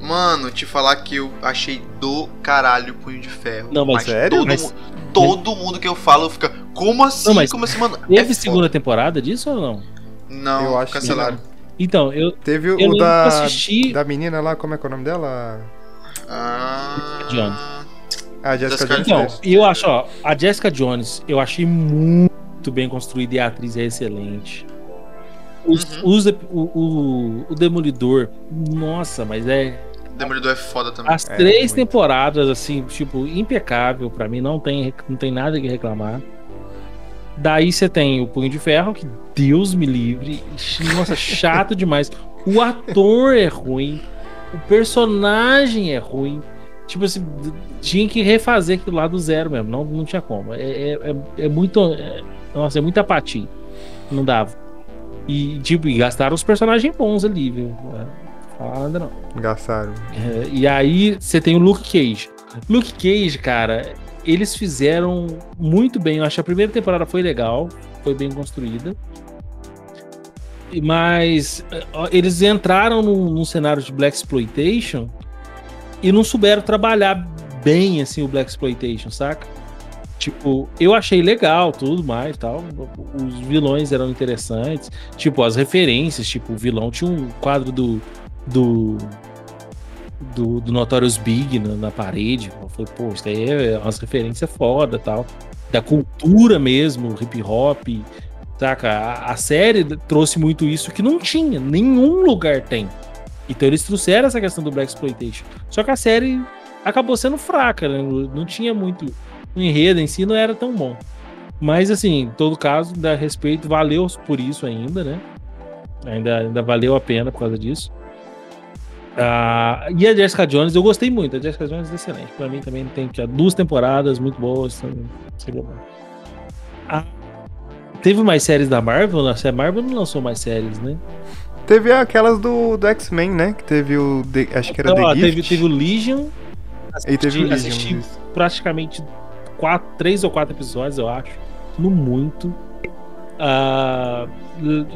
Mano, te falar que eu achei do caralho o Punho de Ferro. Não, mas sério? Todo, Mas- mu- todo mundo que eu falo fica. Como assim? Não, mas Como assim, mano? Teve É segunda foda. temporada disso ou não? Não, Eu acho que cancelaram. Então, eu, Teve eu o da, que assisti. da menina lá, como é que é o nome dela? Ah. Jones. A Jessica Jessica Jones. Então, e eu acho, ó, a Jessica Jones, eu achei muito bem construída e a atriz é excelente. Os, Uhum. os- o, o, o Demolidor, nossa, mas é. Demolidor é foda também. As É, três muito. temporadas, assim, tipo, impecável pra mim, não tem, não tem nada que reclamar. Daí você tem o Punho de Ferro, que Deus me livre, nossa, chato demais. O ator é ruim, o personagem é ruim. Tipo assim, tinha que refazer aquilo lá do zero mesmo, não, não tinha como. É, é, é- é muito. é- nossa, é muita apatia. Não dava. E, tipo, e gastaram os personagens bons ali, viu? É, falar nada não. Gastaram. É, e aí você tem o Luke Cage. Luke Cage, cara, eles fizeram muito bem. Eu acho que a primeira temporada foi legal, foi bem construída. Mas eles entraram num, num cenário de Black Exploitation e não souberam trabalhar bem assim o Black Exploitation, saca? Tipo, eu achei legal tudo mais tal. Os vilões eram interessantes. Tipo, as referências, tipo, o vilão tinha um quadro do. do do, do Notorious Big na, na parede. Eu falei, pô, isso daí é umas referências foda tal. Da cultura mesmo, hip hop. Saca? A, a série trouxe muito isso que não tinha, nenhum lugar tem. Então eles trouxeram essa questão do Black Exploitation. Só que a série acabou sendo fraca, né? Não não tinha muito. O enredo em si não era tão bom. Mas assim, em todo caso, dá respeito, valeu por isso ainda, né? Ainda, ainda valeu a pena por causa disso. Ah, e a Jessica Jones, eu gostei muito. A Jessica Jones é excelente. Pra mim também tem que duas temporadas muito boas. então. Ah, teve mais séries da Marvel? A Marvel não lançou mais séries, né? Teve aquelas do, do X-Men, né? Que teve o. The- acho que era Então, ó, The teve, Gift. teve o Legion. E teve o assisti- Legion. assisti praticamente quatro, três ou quatro episódios, eu acho. No muito. Uh,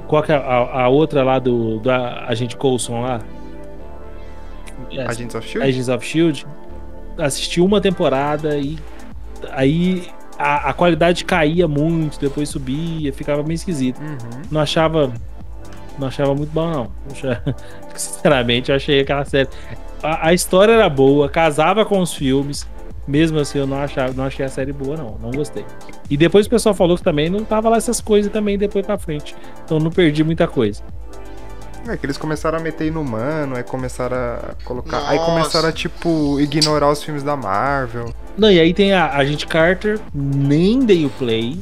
qual que é a, a, outra lá do, do Agente Coulson lá? Agents of Shield? Agents of Shield. Assisti uma temporada e aí a, a, qualidade caía muito, depois subia, ficava meio esquisito. Uhum. Não achava. Não achava muito bom, não. Achava, sinceramente, eu achei aquela série. A, a, história era boa, casava com os filmes. Mesmo assim, eu não, achava, não achei a série boa, não. Não gostei. E depois o pessoal falou que também não tava lá essas coisas também depois pra frente. Então não perdi muita coisa. É que eles começaram a meter inumano, aí começaram a colocar. Nossa. Aí começaram a, tipo, ignorar os filmes da Marvel. Não, e aí tem a Agente Carter, nem dei o play.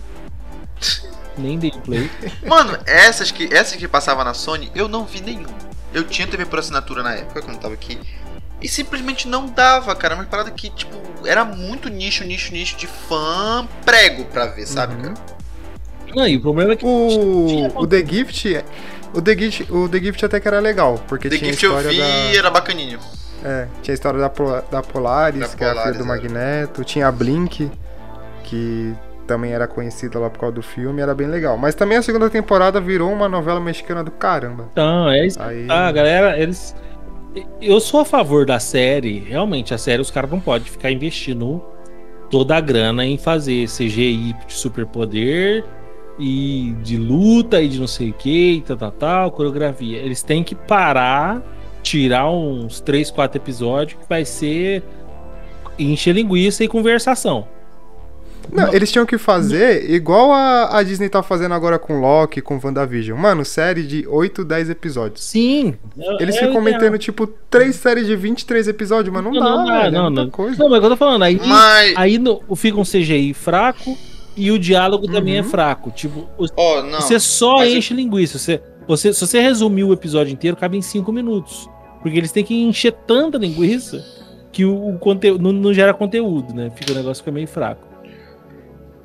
nem dei o play. Mano, essas que, essas que passava na Sony, eu não vi nenhum. Eu tinha TV por assinatura na época, quando eu tava aqui. E simplesmente não dava, cara. Uma parada que, tipo, era muito nicho, nicho, nicho de fã prego pra ver, sabe, uhum. cara? Não, e o problema é que. O, o The Gift o The Gift, o The Gift até que era legal, porque The tinha Gift história eu vi da... era bacaninho. É, tinha a história da, da Polaris, da que Polaris, era a filha do é. Magneto, tinha a Blink, que também era conhecida lá por causa do filme, era bem legal. Mas também a segunda temporada virou uma novela mexicana do caramba. Então, é isso. Aí... Ah, galera, eles. Eu sou a favor da série. Realmente, a série os caras não podem ficar investindo toda a grana em fazer CGI de superpoder e de luta e de não sei o que, e tal, tal, tal, coreografia. Eles têm que parar, tirar uns 3, 4 episódios que vai ser encher linguiça e conversação. Não, eles tinham que fazer igual a, a Disney tá fazendo agora com Loki, com WandaVision. Mano, série de 8, 10 episódios. Sim. Eles é, ficam metendo, tipo, três séries de 23 episódios, mas não, não dá, não, velho, não, é não, coisa. Não, mas é eu tô falando, aí, mas... aí no, fica um CGI fraco, e o diálogo uhum. também é uhum. fraco. Tipo, oh, você só enche eu... linguiça. Você, você, se você resumir o episódio inteiro, cabe em 5 minutos. Porque eles têm que encher tanta linguiça que o, o conteúdo não, não, gera conteúdo, né? Fica o negócio fica meio fraco.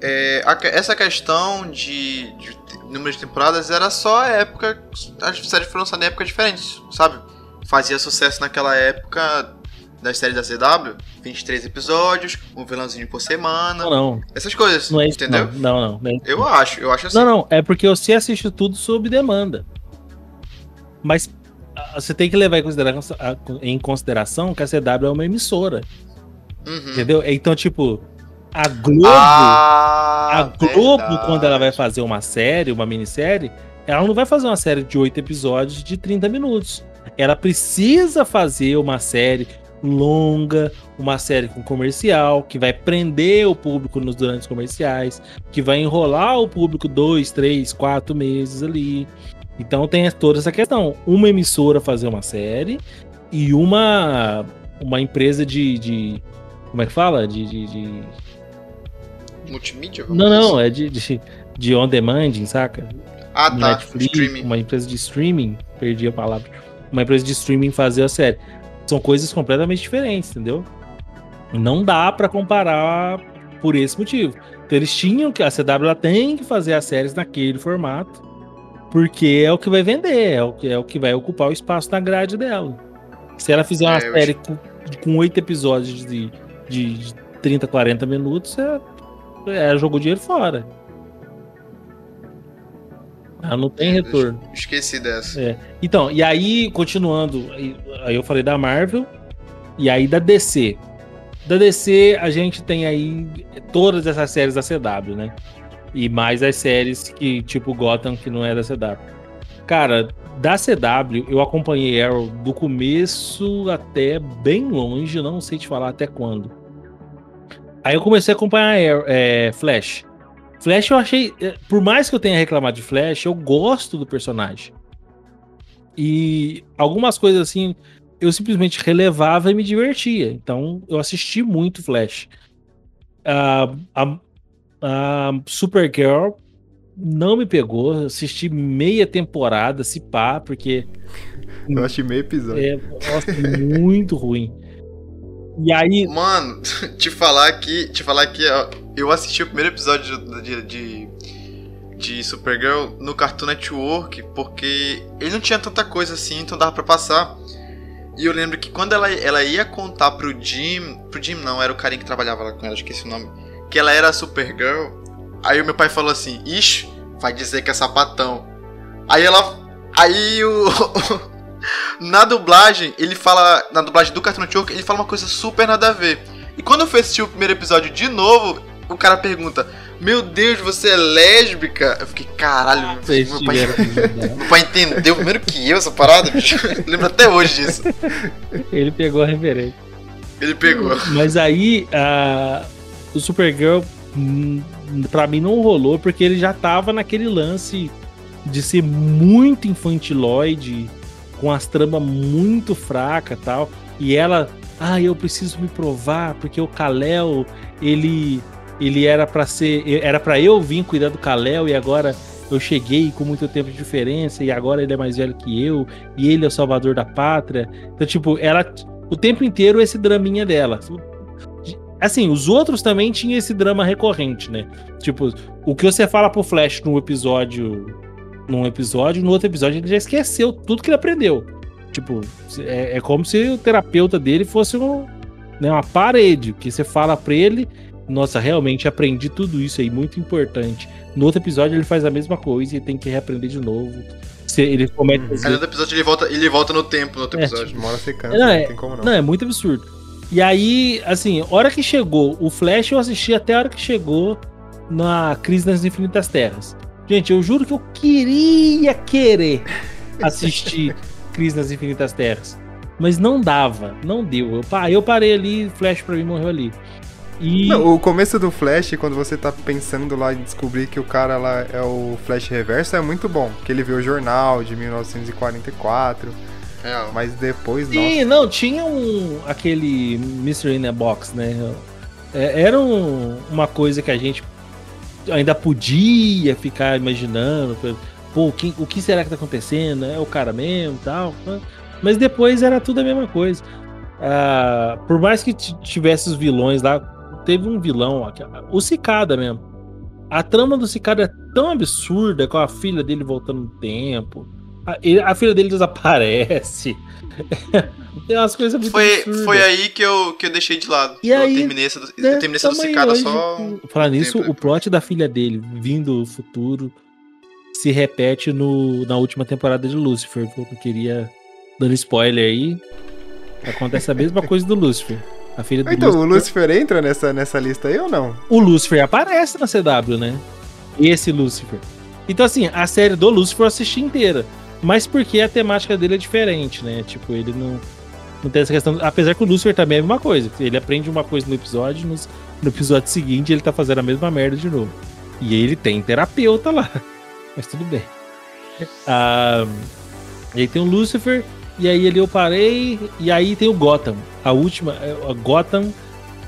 É, a, essa questão de, de número de temporadas era só a época. As séries foram lançadas em épocas diferentes, sabe? Fazia sucesso naquela época das séries da CW, 23 episódios, um vilãozinho por semana. Não, não. Essas coisas, não é isso, entendeu? Não, não, não. É eu acho, eu acho assim. Não, não, é porque você assiste tudo sob demanda. Mas você tem que levar em consideração, em consideração que a CW é uma emissora. Uhum. Entendeu? Então, tipo, a Globo. Ah, a Globo, verdade. quando ela vai fazer uma série, uma minissérie, ela não vai fazer uma série de oito episódios de 30 minutos. Ela precisa fazer uma série longa, uma série com comercial, que vai prender o público nos durante os comerciais, que vai enrolar o público dois, três, quatro meses ali. Então tem toda essa questão. Uma emissora fazer uma série e uma uma empresa de, de como é que fala? De, de, de... multimídia? Não, não, é de, de, de on demand, saca? Ah, tá. Netflix, streaming. Uma empresa de streaming, perdi a palavra. Uma empresa de streaming fazer a série são coisas completamente diferentes, entendeu? Não dá para comparar por esse motivo. Então eles tinham que a CW tem que fazer as séries naquele formato, porque é o que vai vender, é o que é o que vai ocupar o espaço na grade dela. Se ela fizer uma é, série com oito episódios de, de, de 30, 40 minutos, é, é jogou dinheiro fora. Ela não tem retorno. Esqueci dessa. É. Então, e aí, continuando, aí eu falei da Marvel, e aí da DC. Da DC, a gente tem aí todas essas séries da CW, né? E mais as séries que, tipo Gotham, que não é da CW. Cara, da CW, eu acompanhei Arrow do começo até bem longe, não sei te falar até quando. Aí eu comecei a acompanhar Arrow, é, Flash. Flash eu achei. É, por mais que eu tenha reclamado de Flash, eu gosto do personagem. E algumas coisas assim, eu simplesmente relevava e me divertia. Então eu assisti muito Flash. Uh, a, a Supergirl não me pegou. Assisti meia temporada, se pá, porque. Eu achei meio episódio. É, nossa, muito ruim. E aí. Mano, te falar que. Te falar que eu assisti o primeiro episódio de, de, de, Supergirl no Cartoon Network, porque ele não tinha tanta coisa assim, então dava pra passar. E eu lembro que quando ela, ela ia contar pro Jim. Pro Jim não, era o carinha que trabalhava lá com ela, esqueci o nome. que ela era a Supergirl. Aí o meu pai falou assim: Ixi, vai dizer que é sapatão. Aí ela. Aí o. na dublagem, ele fala. Na dublagem do Cartoon Network, ele fala uma coisa super nada a ver. E quando eu fui assistir o primeiro episódio de novo, o cara pergunta: Meu Deus, você é lésbica? Eu fiquei, caralho, Vocês meu pai, meu pai entendeu primeiro que eu essa parada, bicho. Lembro até hoje disso. Ele pegou a referência. Ele pegou. Mas aí, a, o Supergirl, hum, pra mim, não rolou, porque ele já tava naquele lance de ser muito infantiloide, com as tramas muito fracas e tal. E ela, ah, eu preciso me provar, porque o Kal-El, ele, ele era pra ser. Era pra eu vir cuidar do Kal-El e agora. Eu cheguei com muito tempo de diferença e agora ele é mais velho que eu e ele é o salvador da pátria. Então, tipo, ela o tempo inteiro esse draminha dela. Assim, os outros também tinham esse drama recorrente, né? Tipo, o que você fala pro Flash num episódio. Num episódio, no outro episódio ele já esqueceu tudo que ele aprendeu. Tipo, é, é como se o terapeuta dele fosse um, né, uma parede. Que você fala pra ele, nossa, realmente aprendi tudo isso aí, muito importante. No outro episódio ele faz a mesma coisa e tem que reaprender de novo. Se ele comete. No outro episódio ele volta, ele volta no tempo no outro É, episódio. Hora você cansa, Não, não, é- tem como não. Não, é muito absurdo. E aí, assim, hora que chegou o Flash, eu assisti até a hora que chegou na Crise das Infinitas Terras. Gente, eu juro que eu queria querer assistir Crise das Infinitas Terras. Mas não dava, não deu. Eu, eu parei ali, Flash pra mim morreu ali. E Não, o começo do Flash, quando você tá pensando lá em descobrir que o cara lá é o Flash Reverso, é muito bom. Que ele viu o jornal de 1944, Real. mas depois, Sim, nossa. não, tinha um aquele Mystery in a Box, né? É, era um- uma coisa que a gente ainda podia ficar imaginando. Pô, o que, o que será que tá acontecendo? É o cara mesmo tal. Mas depois era tudo a mesma coisa. Ah, por mais que tivesse os vilões lá, teve um vilão, o Cicada mesmo. A trama do Cicada é tão absurda com a filha dele voltando no tempo. A, a filha dele desaparece. Tem umas coisas muito Foi, absurdas. foi aí que eu, que eu deixei de lado. E eu aí, terminei essa, né, eu terminei essa hoje só. Falar nisso, tempo o plot da filha dele vindo do futuro se repete no, na última temporada de Lucifer. Eu não queria dando spoiler aí. Acontece a mesma coisa do Lucifer. A filha do Então, o Lucifer. Lucifer entra nessa, nessa lista aí ou não? O Lucifer aparece na CW, né? Esse Lucifer. Então, assim, a série do Lucifer eu assisti inteira. Mas porque a temática dele é diferente, né? Tipo, ele não, não tem essa questão. Apesar que o Lucifer também é a mesma coisa. Ele aprende uma coisa no episódio, nos- no episódio seguinte ele tá fazendo a mesma merda de novo. E ele tem terapeuta lá. Mas tudo bem. Ah, e aí tem o Lucifer, e aí ali eu parei, e aí tem o Gotham. A última, é, a Gotham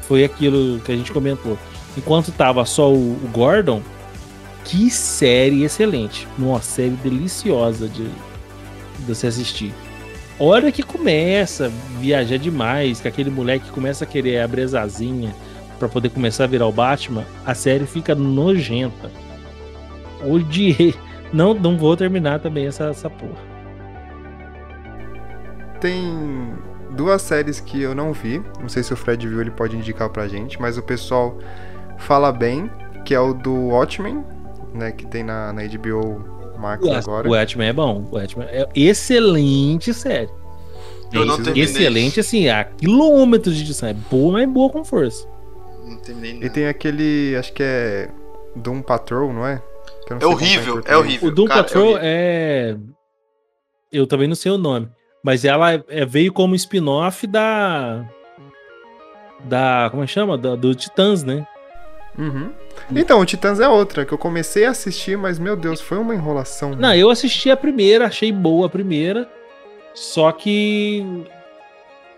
foi aquilo que a gente comentou. Enquanto tava só o, o Gordon, que série excelente. Uma série deliciosa de, de você assistir. Hora que começa a viajar demais, que aquele moleque começa a querer abrir as asinhas pra poder começar a virar o Batman, a série fica nojenta. Odiei. Não, não vou terminar também essa, essa porra. Tem duas séries que eu não vi. Não sei se o Fred viu, ele pode indicar pra gente, mas o pessoal fala bem, que é o do Watchmen, né, que tem na, na HBO Max agora. O Watchmen é bom. O Watchmen é excelente série. Eu não terminei. excelente, assim, a quilômetros de distância. É boa, mas boa com força. Não terminei E nada. tem aquele, acho que é Doom Patrol, não é? Não É horrível, em é português. horrível. O Doom Cara, Patrol vi. é. Eu também não sei o nome. Mas ela é- veio como spin-off da. Da. Como é que chama? Da- do Titãs, né? Uhum. Então, o Titãs é outra, que eu comecei a assistir, mas meu Deus, foi uma enrolação. Não, eu assisti a primeira, achei boa a primeira. Só que.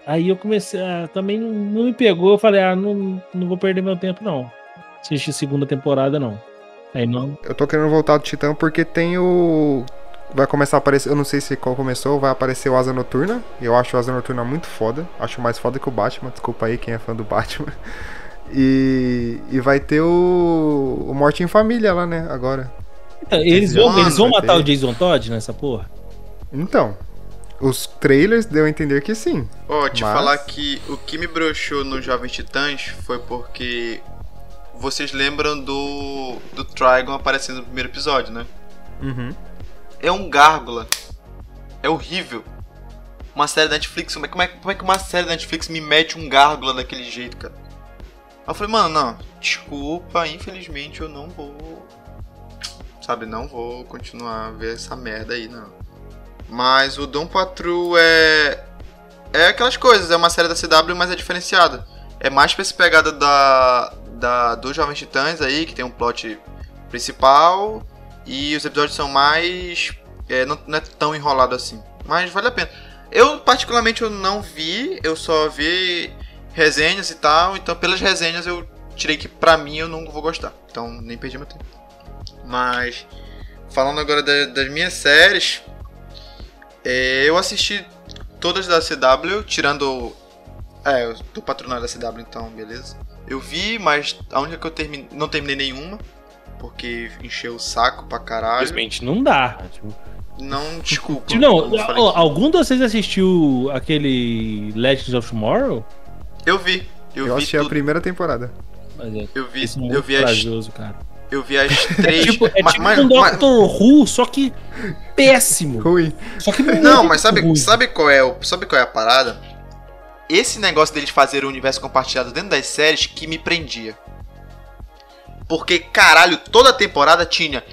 Aí eu comecei. ah, também não, não me pegou. Eu falei, ah, não, não vou perder meu tempo, não. Assistir segunda temporada, não. Aí não. Eu tô querendo voltar do Titã porque tem o. Vai começar a aparecer. Eu não sei se qual começou, vai aparecer o Asa Noturna. Eu acho o Asa Noturna muito foda. Acho mais foda que o Batman. Desculpa aí quem é fã do Batman. E, e vai ter o, o Morte em Família lá, né? Agora. Então, Eles vão, Mano, eles vão vai matar ter. o Jason Todd nessa porra? Então, os trailers deu a entender que sim. Ó, te Mas- falar que o que me broxou no Jovens Titãs foi porque vocês lembram do. do Trigon aparecendo no primeiro episódio, né? Uhum. É um gárgula. É horrível. Uma série da Netflix, como é, como, é, como é que uma série da Netflix me mete um gárgula daquele jeito, cara? Aí eu falei, mano, não, desculpa, infelizmente eu não vou. Sabe, não vou continuar a ver essa merda aí, não. Mas o Dom Patrol é. É aquelas coisas, é uma série da CW, mas é diferenciada. É mais pra essa pegada da. da dos Jovens Titãs aí, que tem um plot principal. E os episódios são mais. É, não, não é tão enrolado assim. Mas vale a pena. Eu, particularmente, eu não vi, eu só vi resenhas e tal, então pelas resenhas eu tirei que pra mim eu não vou gostar. Então nem perdi meu tempo. Mas, falando agora da- das minhas séries, é, eu assisti todas da CW, tirando. É, eu tô patronado da CW, então beleza. Eu vi, mas a única que eu termi- não terminei nenhuma, porque encheu o saco pra caralho. Simplesmente não dá. Tipo, Não, desculpa. tipo, não, aqui. algum de vocês assistiu aquele Legends of Tomorrow? Eu vi. Eu, Eu, vi assisti a tudo. primeira temporada. Mas é, Eu vi, esse eu vi as, corajoso, cara. eu vi as três. Tipo, é tipo mas- um mas- Doctor Who, só que péssimo. Ruim. Só que Não, muito mas sabe, ruim. sabe qual é o, sabe qual é a parada? Esse negócio deles fazerem o universo compartilhado dentro das séries que me prendia. Porque, caralho, toda temporada tinha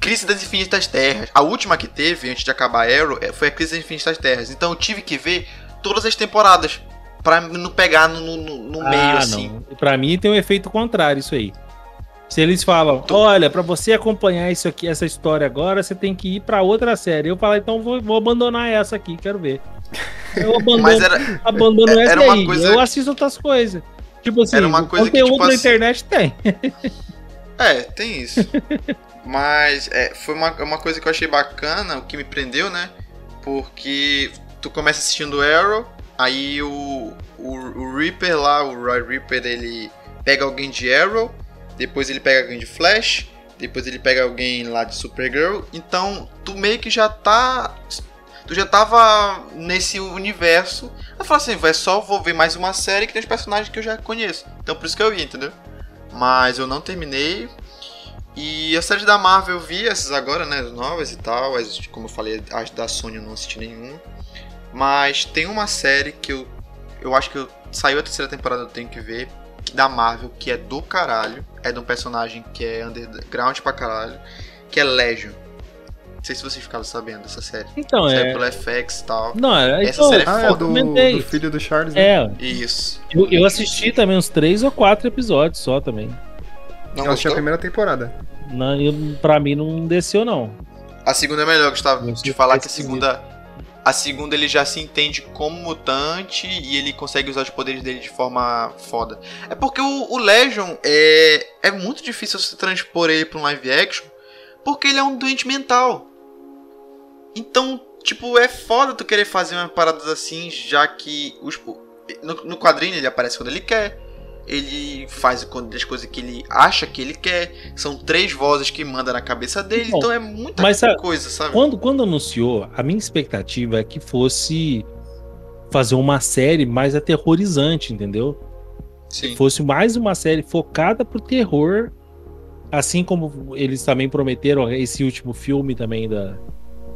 Crise das Infinitas Terras. A última que teve, antes de acabar Arrow, é- foi a Crise das Infinitas Terras. Então eu tive que ver todas as temporadas. Pra não pegar no, no- no- no meio, ah, assim. não. Pra mim tem um efeito contrário isso aí. Se eles falam, olha, pra você acompanhar isso aqui, essa história agora, você tem que ir pra outra série. Eu falo, então vou, vou abandonar essa aqui, quero ver. Eu abandono, era, abandono era essa aí. coisa- Eu assisto outras coisas. Tipo assim, Era uma coisa que, conteúdo tipo na assim- internet tem. É, tem isso. Mas é, foi uma, uma coisa que eu achei bacana, o que me prendeu, né? Porque tu começa assistindo Arrow, aí o, o, o Reaper lá, o Roy Reaper, ele pega alguém de Arrow, depois ele pega alguém de Flash, depois ele pega alguém lá de Supergirl. Então tu meio que já tá. Tu já tava nesse universo. Eu falo assim, vai só vou ver mais uma série que tem os personagens que eu já conheço. Então por isso que eu ia, entendeu? Mas eu não terminei. E as séries da Marvel eu vi essas agora, né? As novas e tal. As, como eu falei, as da Sony eu não assisti nenhuma. Mas tem uma série que eu. Eu acho que eu, saiu a terceira temporada, eu tenho que ver. Da Marvel, que é do caralho. É de um personagem que é underground pra caralho. Que é Legion. Não sei se vocês ficaram sabendo dessa série. Então, Saiu é. pelo FX e tal. Não, é. Essa então, série é Ah, é foda. do, do filho do Charles, né? É, Isso. eu, eu assisti também uns três ou quatro episódios só também. Não Eu assisti a primeira temporada. Não, eu, pra mim não desceu, não. A segunda é melhor, Gustavo. De falar que a segunda. A segunda ele já se entende como mutante e ele consegue usar os poderes dele de forma foda. É porque o, o Legion é, é muito difícil você transpor ele pra um live action, porque ele é um doente mental. Então, tipo, é foda tu querer fazer uma parada assim, já que os, no, no quadrinho ele aparece quando ele quer. Ele faz as coisas que ele acha que ele quer. São três vozes que manda na cabeça dele. Bom, então é muita mas coisa, sabe? Quando, quando anunciou, a minha expectativa é que fosse fazer uma série mais aterrorizante, entendeu? Sim. Fosse mais uma série focada pro terror, assim como eles também prometeram esse último filme também da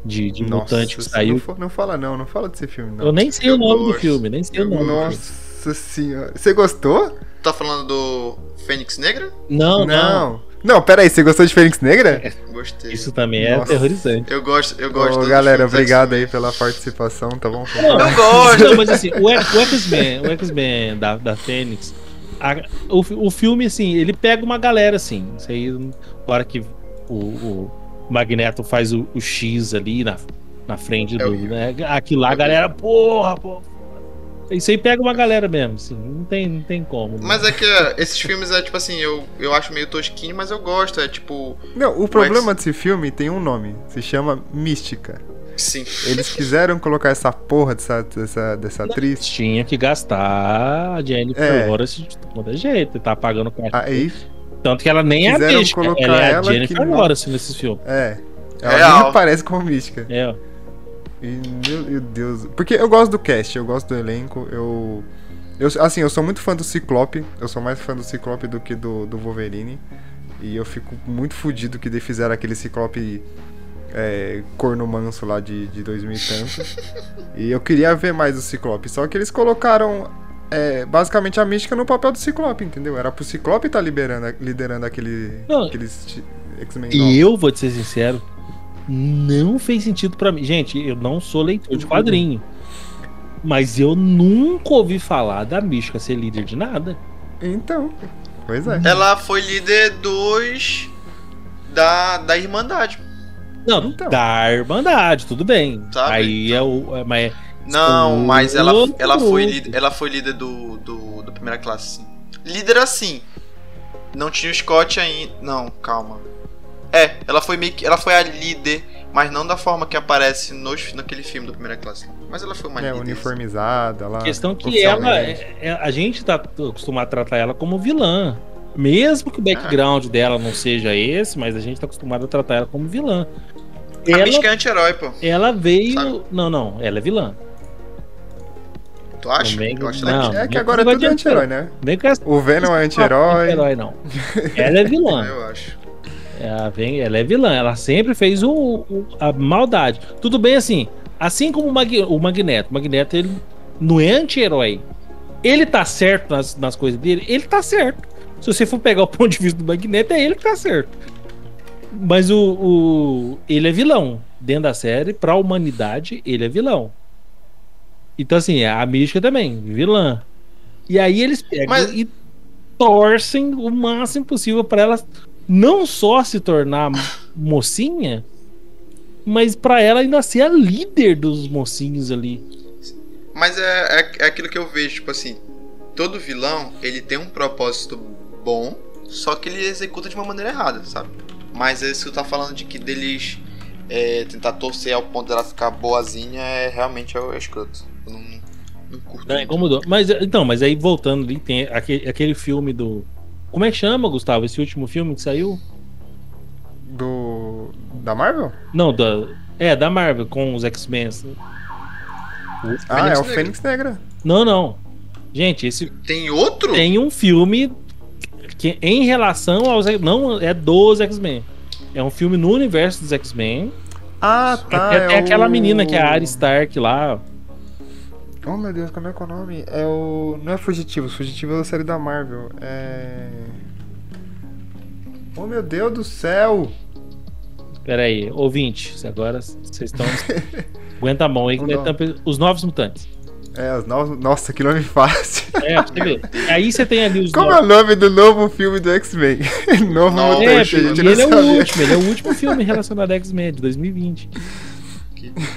de, de Nossa, mutante que saiu. Não, não fala não, não fala desse filme, não. Eu nem sei Eu o nome do gosto. filme, nem sei o Eu nome. do filme. Nossa senhora. Você gostou? Tá falando do Fênix Negra? Não, não, não. Não, pera aí, você gostou de Fênix Negra? Gostei. Isso também é Nossa. aterrorizante. Eu gosto, eu gosto. Ô, galera, obrigado aí pela participação, tá bom? Eu gosto. Não, mas assim, o, X- o X-Men, o X-Men da, da Fênix, a- o, o filme, assim, ele pega uma galera, assim. Isso aí, na hora que o, o Magneto faz o, o X ali na, na frente É do. né? Aquilo lá, a galera, porra, porra. Isso aí pega uma galera mesmo, assim. Não tem, não tem como. Mas é que é, esses filmes é tipo assim, eu, eu acho meio tosquinho, mas eu gosto. É tipo. Não, o problema desse filme tem um nome, se chama Mística. Sim. Eles quiseram colocar essa porra dessa, dessa, dessa atriz. Tinha que gastar a Jennifer É. Lawrence de todo jeito. Tá pagando com Aí, Tanto que ela nem é a mística, colocar ela é a ela Jennifer que não- Lawrence nesses filmes. é. Ela Real. nem aparece como Mística. É, ó. E, meu, Deus. Porque eu gosto do cast, eu gosto do elenco, eu. Eu, assim, eu sou muito fã do Ciclope. Eu sou mais fã do Ciclope do que do, do Wolverine. E eu fico muito fudido que fizeram aquele Ciclope é, corno manso lá de, de 2000 e tanto. e eu queria ver mais o Ciclope. Só que eles colocaram é, basicamente a mística no papel do Ciclope, entendeu? Era pro Ciclope estar tá liberando, liderando aquele, Não, aqueles X-Men. E eu vou te ser sincero, não fez sentido para mim. Gente, eu não sou leitor de quadrinho. Mas eu nunca ouvi falar da mística ser líder de nada. Então, pois é. Ela foi líder dos. da, da Irmandade. Não, então. da Irmandade, tudo bem. Sabe? Aí é o. É, mas não, mas ela, ela, foi líder, ela foi líder do, do, do primeira classe, sim. Líder assim. Não tinha o Scott ainda. Não, calma. É, ela foi meio que. Ela foi a líder, mas não da forma que aparece nos, naquele filme do primeira classe. Mas ela foi uma é, líder. uniformizada lá. A questão que ela. É, é, a gente tá acostumado a tratar ela como vilã. Mesmo que o background ah. dela não seja esse, mas a gente tá acostumado a tratar ela como vilã. A ela, Mística é anti-herói, pô. Ela veio. Sabe? Não, não, ela é vilã. Tu acha? Também, eu acho não, é que agora é tudo anti-herói, né? O Venom é anti-herói. Anti-herói, não. Ela é vilã. eu acho. Ela, vem, ela é vilã, ela sempre fez o, o a maldade. Tudo bem assim, assim como o, Mag, o Magneto. O Magneto, ele não é anti-herói. Ele tá certo nas, nas coisas dele, ele tá certo. Se você for pegar o ponto de vista do Magneto, é ele que tá certo. Mas o, o ele é vilão dentro da série, pra humanidade, ele é vilão. Então, assim, a mística também, vilã. E aí eles pegam Mas... e torcem o máximo possível para ela não só se tornar mocinha, mas para ela ainda ser a líder dos mocinhos ali. Mas é, é, é, aquilo que eu vejo, tipo assim, todo vilão, ele tem um propósito bom, só que ele executa de uma maneira errada, sabe? Mas isso que tu tá falando de que deles é, tentar torcer ao ponto dela ficar boazinha é realmente é, é escroto. Eu não, não curto. Não, incomodou. Mas, então, mas aí voltando ali, tem aquele, aquele filme do. Como é que chama, Gustavo? Esse último filme que saiu? Do. Da Marvel? Não, da. É, da Marvel, com os X-Men. Ah, é o Fênix Negra. Não, não. Gente, esse. Tem outro? Tem um filme que, em relação aos. Não, é dos X-Men. É um filme no universo dos X-Men. Ah, tá. É, é aquela menina que é a Arya Stark lá. Oh meu Deus, como é que é o nome? É o. Não é Fugitivos, Fugitivos é da série da Marvel. É. Oh meu Deus do céu! Pera aí, ouvinte, agora vocês estão. Aguenta a mão aí, os novos mutantes. É, os novos. Nossa, que nome fácil. É, você ver. Aí você tem ali os. Como novos... é o nome do novo filme do X-Men? novo Mutante, é, a gente ele é o último, ele é o último filme relacionado a X-Men de 2020.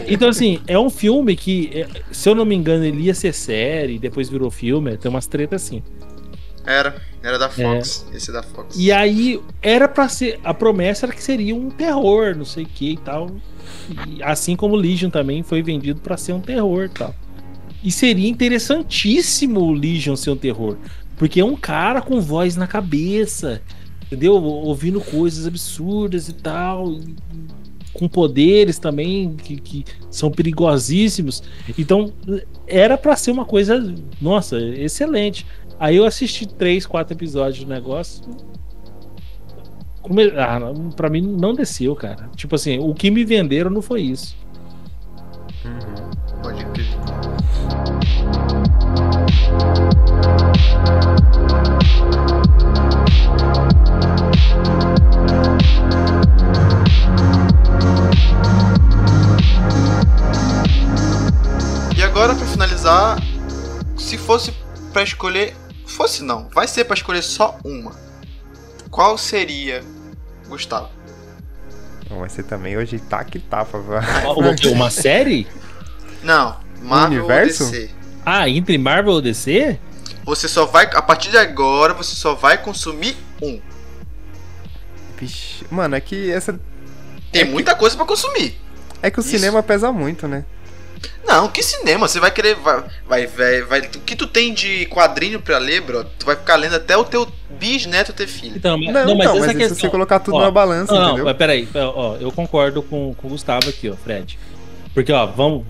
Então, assim, é um filme que, é, se eu não me engano, ele ia ser série, depois virou filme, tem umas tretas assim. Era, era da Fox, é. esse é da Fox. E aí, era pra ser, a promessa era que seria um terror, não sei o que e tal. E, assim como Legion também foi vendido para ser um terror e tal. E seria interessantíssimo o Legion ser um terror. Porque é um cara com voz na cabeça, entendeu? Ouvindo coisas absurdas e tal com poderes também que, que são perigosíssimos. Então, era para ser uma coisa, nossa, excelente. Aí eu assisti três, quatro episódios do negócio. Come... Ah, pra mim não desceu, cara. Tipo assim, o que me venderam não foi isso. Uhum. Pode crer. Agora para finalizar, se fosse para escolher, fosse não, vai ser para escolher só uma. Qual seria, Gustavo? Vai ser também hoje tá que tapa, Uma série? Não, Marvel Universo? ou DC. Ah, entre Marvel ou DC? Você só vai, a partir de agora, você só vai consumir um. Vixe, mano, é que essa. Tem é muita que... coisa para consumir. É que o Isso. cinema pesa muito, né? Não, que cinema? Você vai querer. Vai, vai, vai, vai, o que tu tem de quadrinho pra ler, bro? Tu vai ficar lendo até o teu bisneto ter filho. Então, mas, não, não, mas, então, mas questão, se você colocar tudo ó, na balança, não, entendeu? Mas peraí, ó, eu concordo com, com o Gustavo aqui, ó, Fred. Porque, ó, vamos.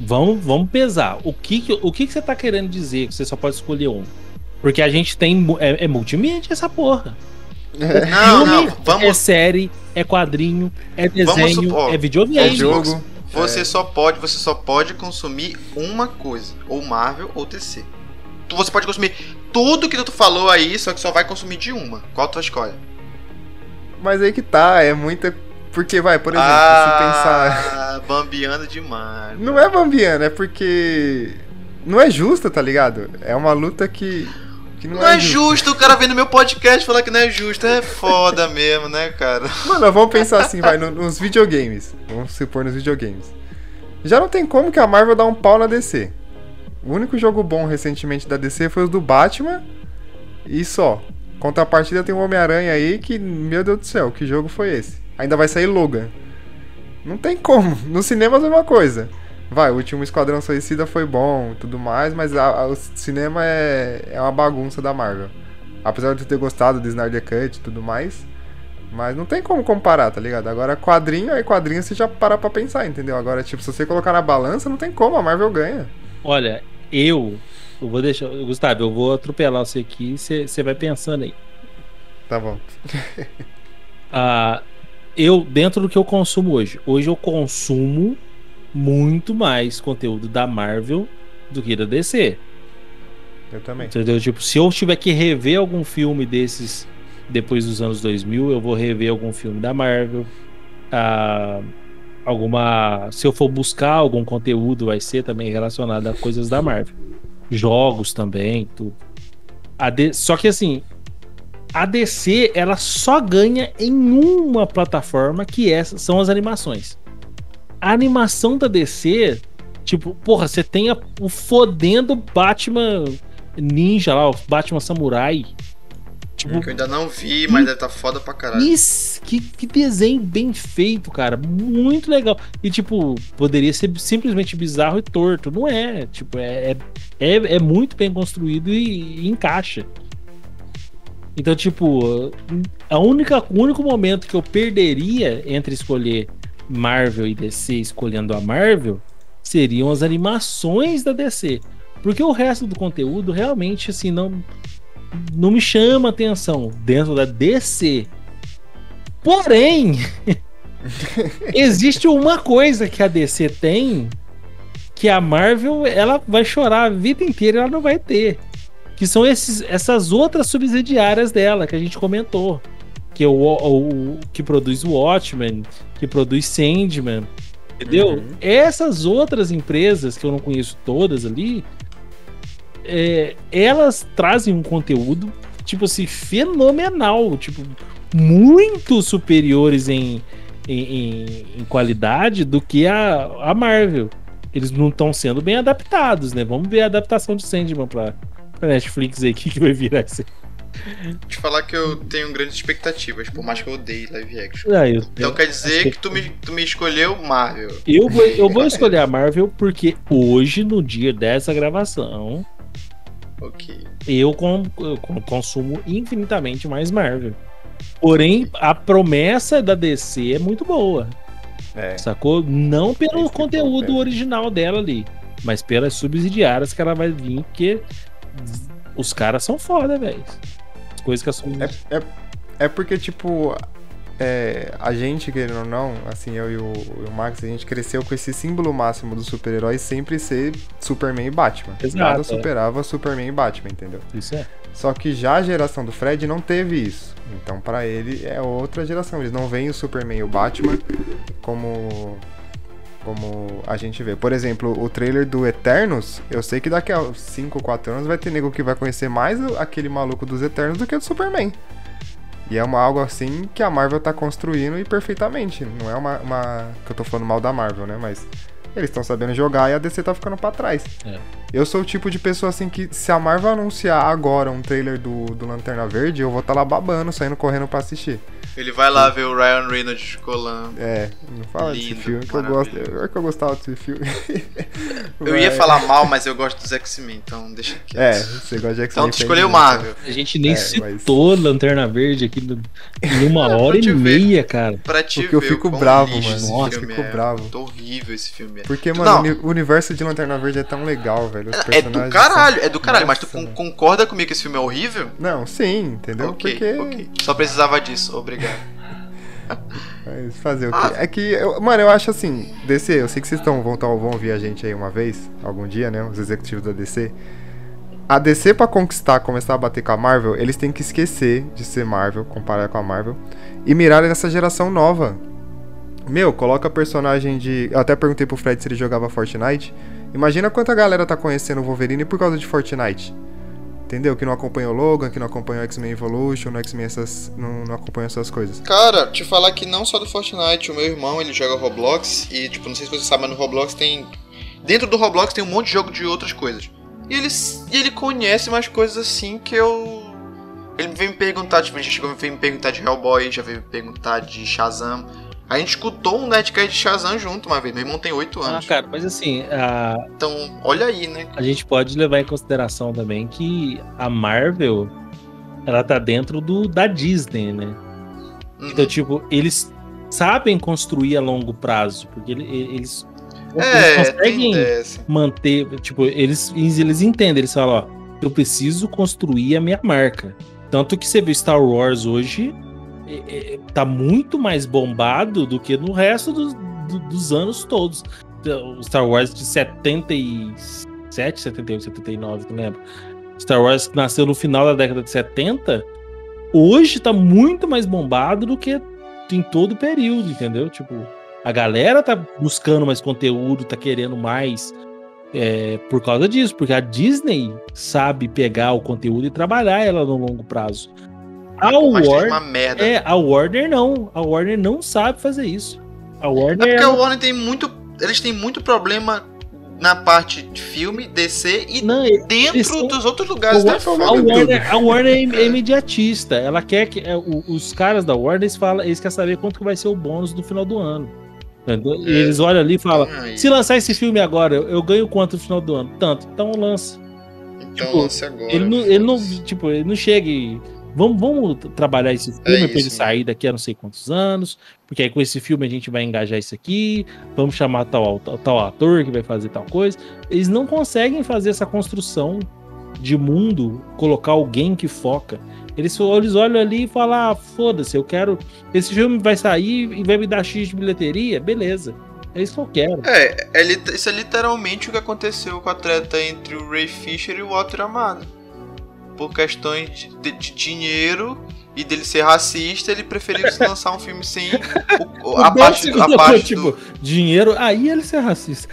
vamos, vamos pesar. O que, o que, que você tá querendo dizer que você só pode escolher um? Porque a gente tem. É, é multimídia essa porra. Não, não, É vamos. série, é quadrinho, é desenho, supor, é É videogame. jogo. Você É. só pode, você só pode consumir uma coisa, ou Marvel ou DC. Você pode consumir tudo que tu falou aí, só que só vai consumir de uma. Qual tu escolhe? Mas aí que tá, é muita. Porque, vai, por exemplo, se pensar. ah, bambiando demais. Não é bambiano, é porque. Não é justa, tá ligado? É uma luta que. Que não, Não é justo o cara vendo meu podcast falar que não é justo. É foda mesmo, né, cara? Mano, vamos pensar assim, vai, no- nos videogames. Vamos supor nos videogames. Já não tem como que a Marvel dá um pau na DC. O único jogo bom recentemente da DC foi os do Batman e só. Contrapartida tem o Homem-Aranha aí que, meu Deus do céu, que jogo foi esse? Ainda vai sair Logan. Não tem como. No cinema é a mesma coisa. Vai, o último Esquadrão Suicida foi bom e tudo mais, mas a- a- o cinema é, é uma bagunça da Marvel. Apesar de eu ter gostado do Snyder Cut e tudo mais, mas não tem como comparar, tá ligado? Agora quadrinho, aí quadrinho você já para pra pensar, entendeu? Agora, tipo, se você colocar na balança, não tem como, a Marvel ganha. Olha, eu. Eu vou deixar. Gustavo, eu vou atropelar você aqui e você você vai pensando aí. Tá bom. Ah, eu, dentro do que eu consumo hoje, hoje eu consumo muito mais conteúdo da Marvel do que da DC. Eu também. Entendeu? Tipo, se eu tiver que rever algum filme desses depois dos anos 2000, eu vou rever algum filme da Marvel. Ah, alguma. Se eu for buscar algum conteúdo, vai ser também relacionado a coisas da Marvel. Jogos também, tudo. A D- Só que assim, a DC ela só ganha em uma plataforma que é, são as animações. A animação da DC, tipo, porra, você tem a- o fodendo Batman Ninja lá, o Batman Samurai. Tipo, Que eu ainda não vi, mas deve tá foda pra caralho. isso, que, que desenho bem feito, cara. Muito legal. E, tipo, poderia ser simplesmente bizarro e torto. Não é. Tipo, é, é, é, é muito bem construído e, e encaixa. Então, tipo, a única, o único momento que eu perderia entre escolher Marvel e DC escolhendo a Marvel seriam as animações da DC. Porque o resto do conteúdo realmente, assim, não, não me chama atenção dentro da DC. Porém, existe uma coisa que a DC tem que a Marvel ela vai chorar a vida inteira e ela não vai ter. Que são esses, essas outras subsidiárias dela que a gente comentou. Que, é o, o, o- que produz o Watchmen, que produz Sandman. Entendeu? Uhum. Essas outras empresas, que eu não conheço todas ali, é, elas trazem um conteúdo, tipo assim, fenomenal. Tipo, muito superiores em, em, em- em qualidade do que a, a Marvel. Eles não estão sendo bem adaptados, né? Vamos ver a adaptação de Sandman pra, pra Netflix aí, o que, que vai virar isso aí. Te falar que eu tenho grandes expectativas, por mais que eu odeie live action. Ah, eu- Então eu- quer dizer acho que tu me, tu me escolheu Marvel. Eu vou, eu vou escolher a Marvel porque hoje, no dia dessa gravação, Ok. eu, con- eu con- consumo infinitamente mais Marvel. Porém, a promessa da DC é muito boa, É. sacou? Não pelo Esse que é conteúdo original dela ali, mas pelas subsidiárias que ela vai vir, porque os caras são foda, velho. As coisas que a Sony... É, é, é porque, tipo, é, a gente, querendo ou não, assim, eu e o, o Max, a gente cresceu com esse símbolo máximo dos super-heróis sempre ser Superman e Batman. Exato, Nada é. superava Superman e Batman, entendeu? Isso é. Só que já a geração do Fred não teve isso. Então, pra ele, é outra geração. Eles não veem o Superman e o Batman como. Como a gente vê. Por exemplo, o trailer do Eternos, eu sei que daqui a 5 ou 4 anos vai ter nego que vai conhecer mais aquele maluco dos Eternos do que o do Superman. E é uma, algo assim que a Marvel tá construindo e perfeitamente. Não é uma, uma- que eu tô falando mal da Marvel, né? Mas eles estão sabendo jogar e a DC tá ficando pra trás. É. Eu sou o tipo de pessoa assim que se a Marvel anunciar agora um trailer do, do Lanterna Verde, eu vou estar tá lá babando, saindo correndo pra assistir. Ele vai lá ver o Ryan Reynolds colando. É, não fala Lindo, desse filme que eu gosto. É que eu gostava desse filme. eu ia falar mal, mas eu gosto dos X-Men, então deixa aqui. É, você gosta de X-Men. Então tu escolheu Marvel. A gente nem é, citou mas... Lanterna Verde aqui em uma hora e meia, cara. Pra te Porque ver. eu fico bravo, mano. Nossa, eu fico é. bravo. Tô horrível esse filme. É. Porque, mano, não. o universo de Lanterna Verde é tão legal, velho. Os é do caralho, são... é do caralho, Nossa, mas tu mano. concorda comigo que esse filme é horrível? Não, sim, entendeu? Ok, Porque... Só precisava disso, obrigado. Mas fazer o quê? Ah. É que, eu, mano, eu acho assim, DC, eu sei que vocês estão, vão, vão ouvir a gente aí uma vez, algum dia, né? Os executivos da DC. A DC, pra conquistar, começar a bater com a Marvel, eles têm que esquecer de ser Marvel, comparar com a Marvel, e mirarem nessa geração nova. Meu, coloca personagem de. Eu até perguntei pro Fred se ele jogava Fortnite. Imagina quanta galera tá conhecendo o Wolverine por causa de Fortnite entendeu? Que não acompanha o Logan, que não acompanha o X-Men Evolution, no X-Men essas, não, não acompanha essas coisas. Cara, te falar que não só do Fortnite, o meu irmão, ele joga Roblox e, tipo, não sei se você sabe, mas no Roblox tem... Dentro do Roblox tem um monte de jogo de outras coisas. E ele, e ele conhece mais coisas assim que eu... Ele veio me perguntar, tipo, gente chegou veio me perguntar de Hellboy, já veio me perguntar de Shazam. A gente escutou um Nerdcast de Shazam junto uma vez. Meu irmão tem 8 ah, anos. Ah, cara, mas assim. A... Então, olha aí, né? A gente pode levar em consideração também que a Marvel ela tá dentro do da Disney, né? Uhum. Então, tipo, eles sabem construir a longo prazo, porque eles, é, eles conseguem manter, tipo, eles, eles entendem, eles falam, ó, eu preciso construir a minha marca. Tanto que você vê Star Wars hoje, é, é, tá muito mais bombado do que no resto do, do, dos anos todos. O Star Wars de 77, 78, 79, não lembro. Star Wars nasceu no final da década de 70, hoje tá muito mais bombado do que em todo o período, entendeu? Tipo, a galera tá buscando mais conteúdo, tá querendo mais é, por causa disso, porque a Disney sabe pegar o conteúdo e trabalhar ela no longo prazo. A Warner, é, a Warner não. A Warner não sabe fazer isso. A Warner. É porque a Warner tem muito. Eles têm muito problema na parte de filme, DC e não, dentro dos outros lugares da a Warner, a Warner é, é imediatista. Ela quer que. É, os caras da Warner eles, falam, eles querem saber quanto que vai ser o bônus no final do ano. É. Eles olham ali e falam: se lançar esse filme agora, eu, eu, ganho quanto no final do ano? Tanto, então lança. Então tipo, lance agora. Ele não, ele não, tipo, ele não chega e Vamos, vamos trabalhar esse filme é para ele sair daqui a não sei quantos anos, porque aí com esse filme a gente vai engajar isso aqui, vamos chamar tal, tal, tal ator que vai fazer tal coisa. Eles não conseguem fazer essa construção de mundo, colocar alguém que foca. Eles, eles olham ali e falam: ah, foda-se, eu quero. Esse filme vai sair e vai me dar X de bilheteria, beleza. É isso que eu quero. É, é, isso é literalmente o que aconteceu com a treta entre o Ray Fisher e o Walter Amado por questões de, de, dinheiro e dele ser racista, ele preferiu lançar um filme sem o, a, parte, a parte tipo, do... dinheiro, aí ele ser racista.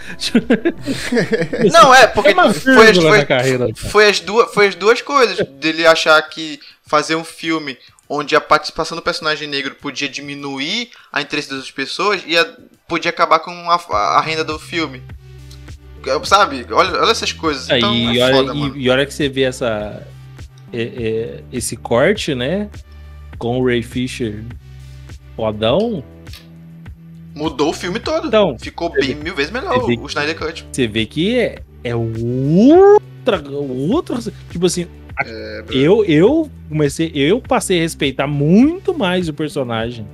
Não, é, porque é foi, as, foi, carreira, foi, as duas, foi as duas coisas. Dele achar que fazer um filme onde a participação do personagem negro podia diminuir a interesse das pessoas e a, podia acabar com a, a renda do filme. Sabe? Olha, olha essas coisas. Então, e, é foda, olha, e, e olha que você vê essa é, é, esse corte, né? Com o Ray Fisher fodão. Mudou o filme todo. Então, Ficou bem mil vezes melhor o, Snyder Cut. Você vê que é, é outra. outra tipo assim, é, eu, eu comecei. Eu passei a respeitar muito mais o personagem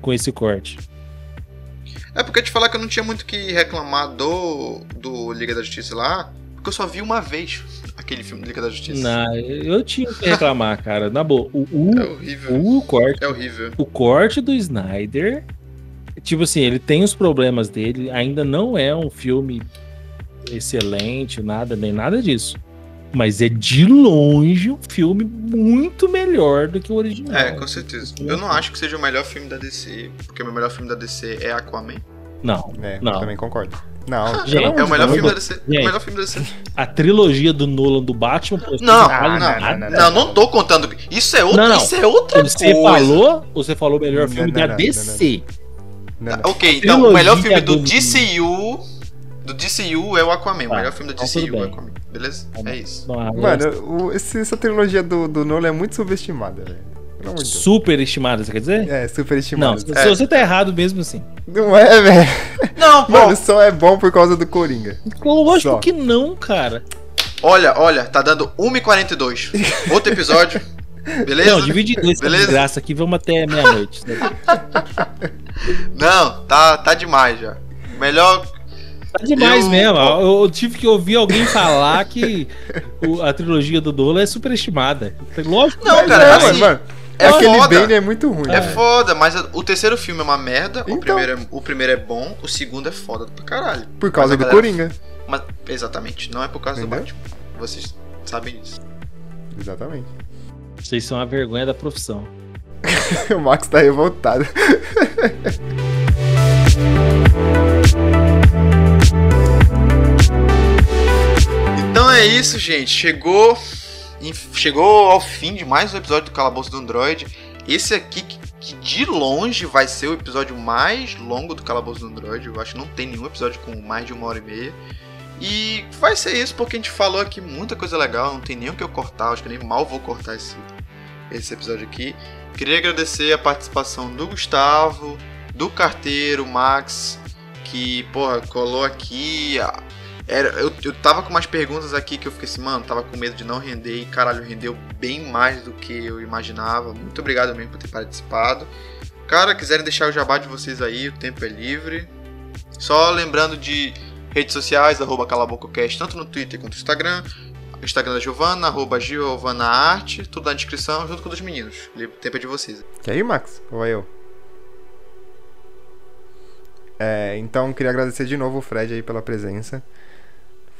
com esse corte. É porque te falar que eu não tinha muito que reclamar do, do Liga da Justiça lá, porque eu só vi uma vez aquele filme Liga da Justiça. Não, eu tinha que reclamar, cara. Na boa, o, o, é horrível. O corte, é horrível. O corte do Snyder, tipo assim, ele tem os problemas dele, ainda não é um filme excelente, nada, nem nada disso. Mas é de longe um filme muito melhor do que o original. É, com certeza. Eu não acho que seja o melhor filme da DC, porque o meu melhor filme da DC é Aquaman. Não, é, não. Eu também concordo. Não, gente, é o melhor filme da DC. Gente, o melhor filme da DC. A trilogia do Nolan do Batman. Não, não, não, não, não, não tô contando. Isso é outra, isso é outra você coisa. Falou, você falou o melhor filme da DC. Ok, então o melhor filme do DCU do DCU é o Aquaman. Tá, o melhor filme do então DCU é o. Aquaman. Beleza? Tá. É isso. Mano, o- esse- essa trilogia do, do Nolan é muito subestimada, velho. Pelo amor de Deus. super estimada, você quer dizer? É, super Não, estimada. se É. você tá errado mesmo assim. Não é, velho. Não, pô. Mano, só é bom por causa do Coringa. Lógico Só. que não, cara. Olha, olha, tá dando 1h42. Outro episódio. Beleza? Não, divide em dois, essa Beleza? desgraça aqui, vamos até meia-noite. Não, tá, tá demais já. Melhor. Tá demais Eu- mesmo. Eu, eu tive que ouvir alguém falar que o- a trilogia do Nolan é superestimada. Lógico que Não, cara, é, assim, mano, é aquele foda. Bane é muito ruim. É velho. foda, mas o terceiro filme é uma merda. O, Então. primeiro é, o primeiro é bom, o segundo é foda pra caralho. Por causa Mas do galera- Coringa. Mas, exatamente, não é por causa Entendeu? do Batman. Vocês sabem disso. Exatamente. Vocês são a vergonha da profissão. o Max tá revoltado. Então é isso, gente. Chegou. Chegou ao fim de mais um episódio do Calabouço do Android. Esse aqui, que de longe vai ser o episódio mais longo do Calabouço do Android. Eu acho que não tem nenhum episódio com mais de uma hora e meia. E vai ser isso, porque a gente falou aqui muita coisa legal. Não tem nem o que eu cortar. Acho que nem mal vou cortar esse, esse episódio aqui. Queria agradecer a participação do Gustavo, do Carteiro, Max, que, porra, colou aqui. Era, eu, eu tava com umas perguntas aqui que eu fiquei assim, mano, tava com medo de não render e caralho, rendeu bem mais do que eu imaginava. Muito obrigado mesmo por ter participado. Cara, quiserem deixar o jabá de vocês aí, o tempo é livre. Só lembrando de redes sociais, arroba calabococast, tanto no Twitter quanto no Instagram. Instagram da Giovana, arroba Giovana Arte, tudo na descrição, junto com o dos meninos. O tempo é de vocês. Quer ir, Max? Ou vai eu? É, então, queria agradecer de novo o Fred aí pela presença.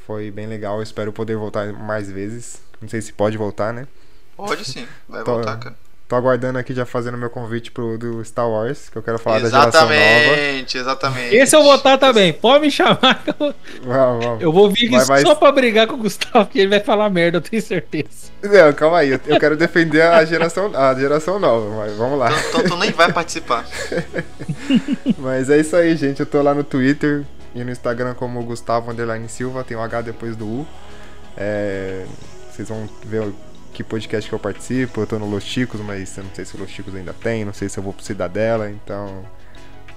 Foi bem legal, eu espero poder voltar mais vezes. Não sei se pode voltar, né? Pode sim, vai Tô- voltar, cara. Tô aguardando aqui já fazendo meu convite pro do Star Wars, que eu quero falar da geração nova. Exatamente, exatamente. Esse eu vou estar também. Pode me chamar. que eu- Vamos, vamos. Eu vou vir aqui Vai, vai. só pra brigar com o Gustavo, porque ele vai falar merda, eu tenho certeza. Não, calma aí, eu, eu quero defender a geração, a geração nova, mas vamos lá. Então, então tu nem vai participar. Mas é isso aí, gente. Eu tô lá no Twitter e no Instagram como Gustavo Underline Silva, tem um H depois do U. É, Vocês vão ver o- que podcast que eu participo. Eu tô no Los Chicos, mas eu não sei se o Los Chicos ainda tem, não sei se eu vou pro Cidadela, então.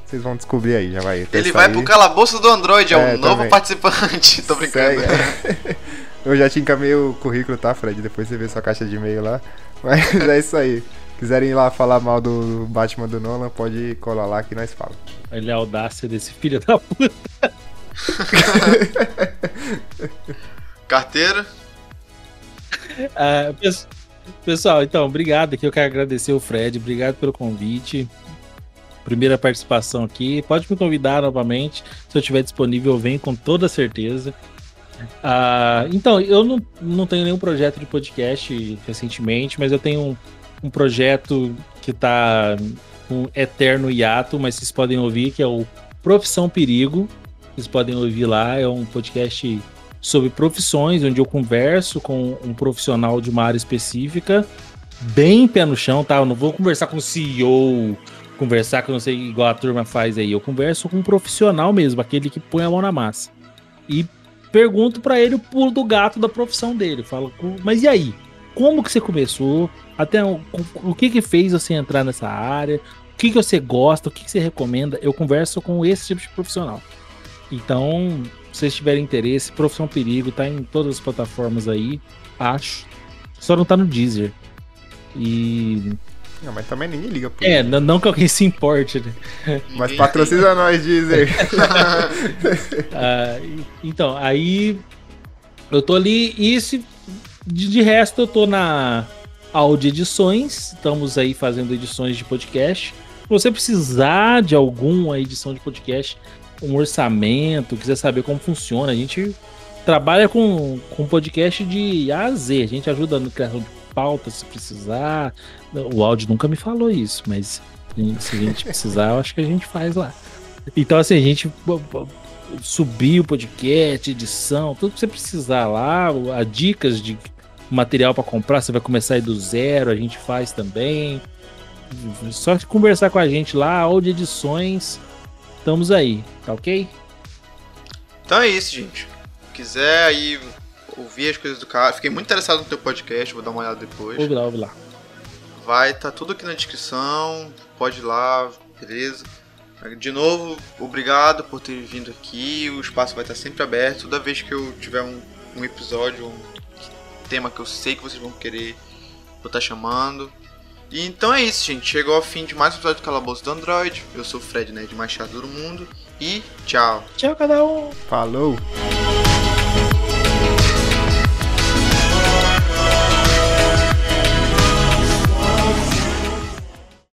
Vocês vão descobrir aí, já vai. Ele vai aí. pro calabouço do Android, é um É, novo também. participante. Tô brincando. Segue. Eu já te encaminhei o currículo, tá, Fred? Depois você vê sua caixa de e-mail lá. Mas é isso aí. Quiserem ir lá falar mal do Batman do Nolan, pode colar lá que nós falamos. Olha a audácia desse filho da puta. Carteira. Ah, pes- pessoal, então, obrigado aqui. Eu quero agradecer o Fred, obrigado pelo convite. Primeira participação aqui. Pode me convidar novamente. Se eu estiver disponível, eu venho com toda certeza. Ah, então, eu não, não tenho nenhum projeto de podcast recentemente, mas eu tenho um, um projeto que tá um eterno hiato, mas vocês podem ouvir, que é o Profissão Perigo. Vocês podem ouvir lá, é um podcast sobre profissões, onde eu converso com um profissional de uma área específica, bem pé no chão, tá? Eu não vou conversar com o CEO, conversar com não sei igual a turma faz aí. Eu converso com um profissional mesmo, aquele que põe a mão na massa. E pergunto pra ele o pulo do gato da profissão dele. Falo, mas e aí? Como que você começou? Até o, o que que fez você entrar nessa área? O que que você gosta? O que que você recomenda? Eu converso com esse tipo de profissional. Então, se vocês tiverem interesse, Profissão Perigo tá em todas as plataformas aí, acho. Só não tá no Deezer. E. Não, mas também ninguém liga por É, isso. n- não que alguém se importe, né? Mas patrocina nós, Deezer. Ah, então, aí. Eu tô ali. E se, de, de resto, eu tô na Audi Edições. Estamos aí fazendo edições de podcast. Se você precisar de alguma edição de podcast, um orçamento, quiser saber como funciona, a gente trabalha com, com podcast de A a Z. A gente ajuda no criação de pauta se precisar. O áudio nunca me falou isso, mas se a gente precisar, eu acho que a gente faz lá. Então, assim, a gente subir o podcast, edição, tudo que você precisar lá, a dicas de material para comprar, você vai começar aí do zero, a gente faz também. Só conversar com a gente lá, ou de edições, estamos aí, tá ok? Então é isso, gente. Quiser aí ouvir as coisas do cara, fiquei muito interessado no teu podcast, vou dar uma olhada depois. Ouve lá, ouve lá. Vai, tá tudo aqui na descrição, pode ir lá, beleza? De novo, obrigado por ter vindo aqui. O espaço vai estar sempre aberto. Toda vez que eu tiver um, um episódio, um tema que eu sei que vocês vão querer, vou estar chamando. E então é isso, gente. Chegou ao fim de mais um episódio do Calabouço do Android. Eu sou o Fred, né, de mais chato do mundo. E tchau. Tchau, cada um. Falou!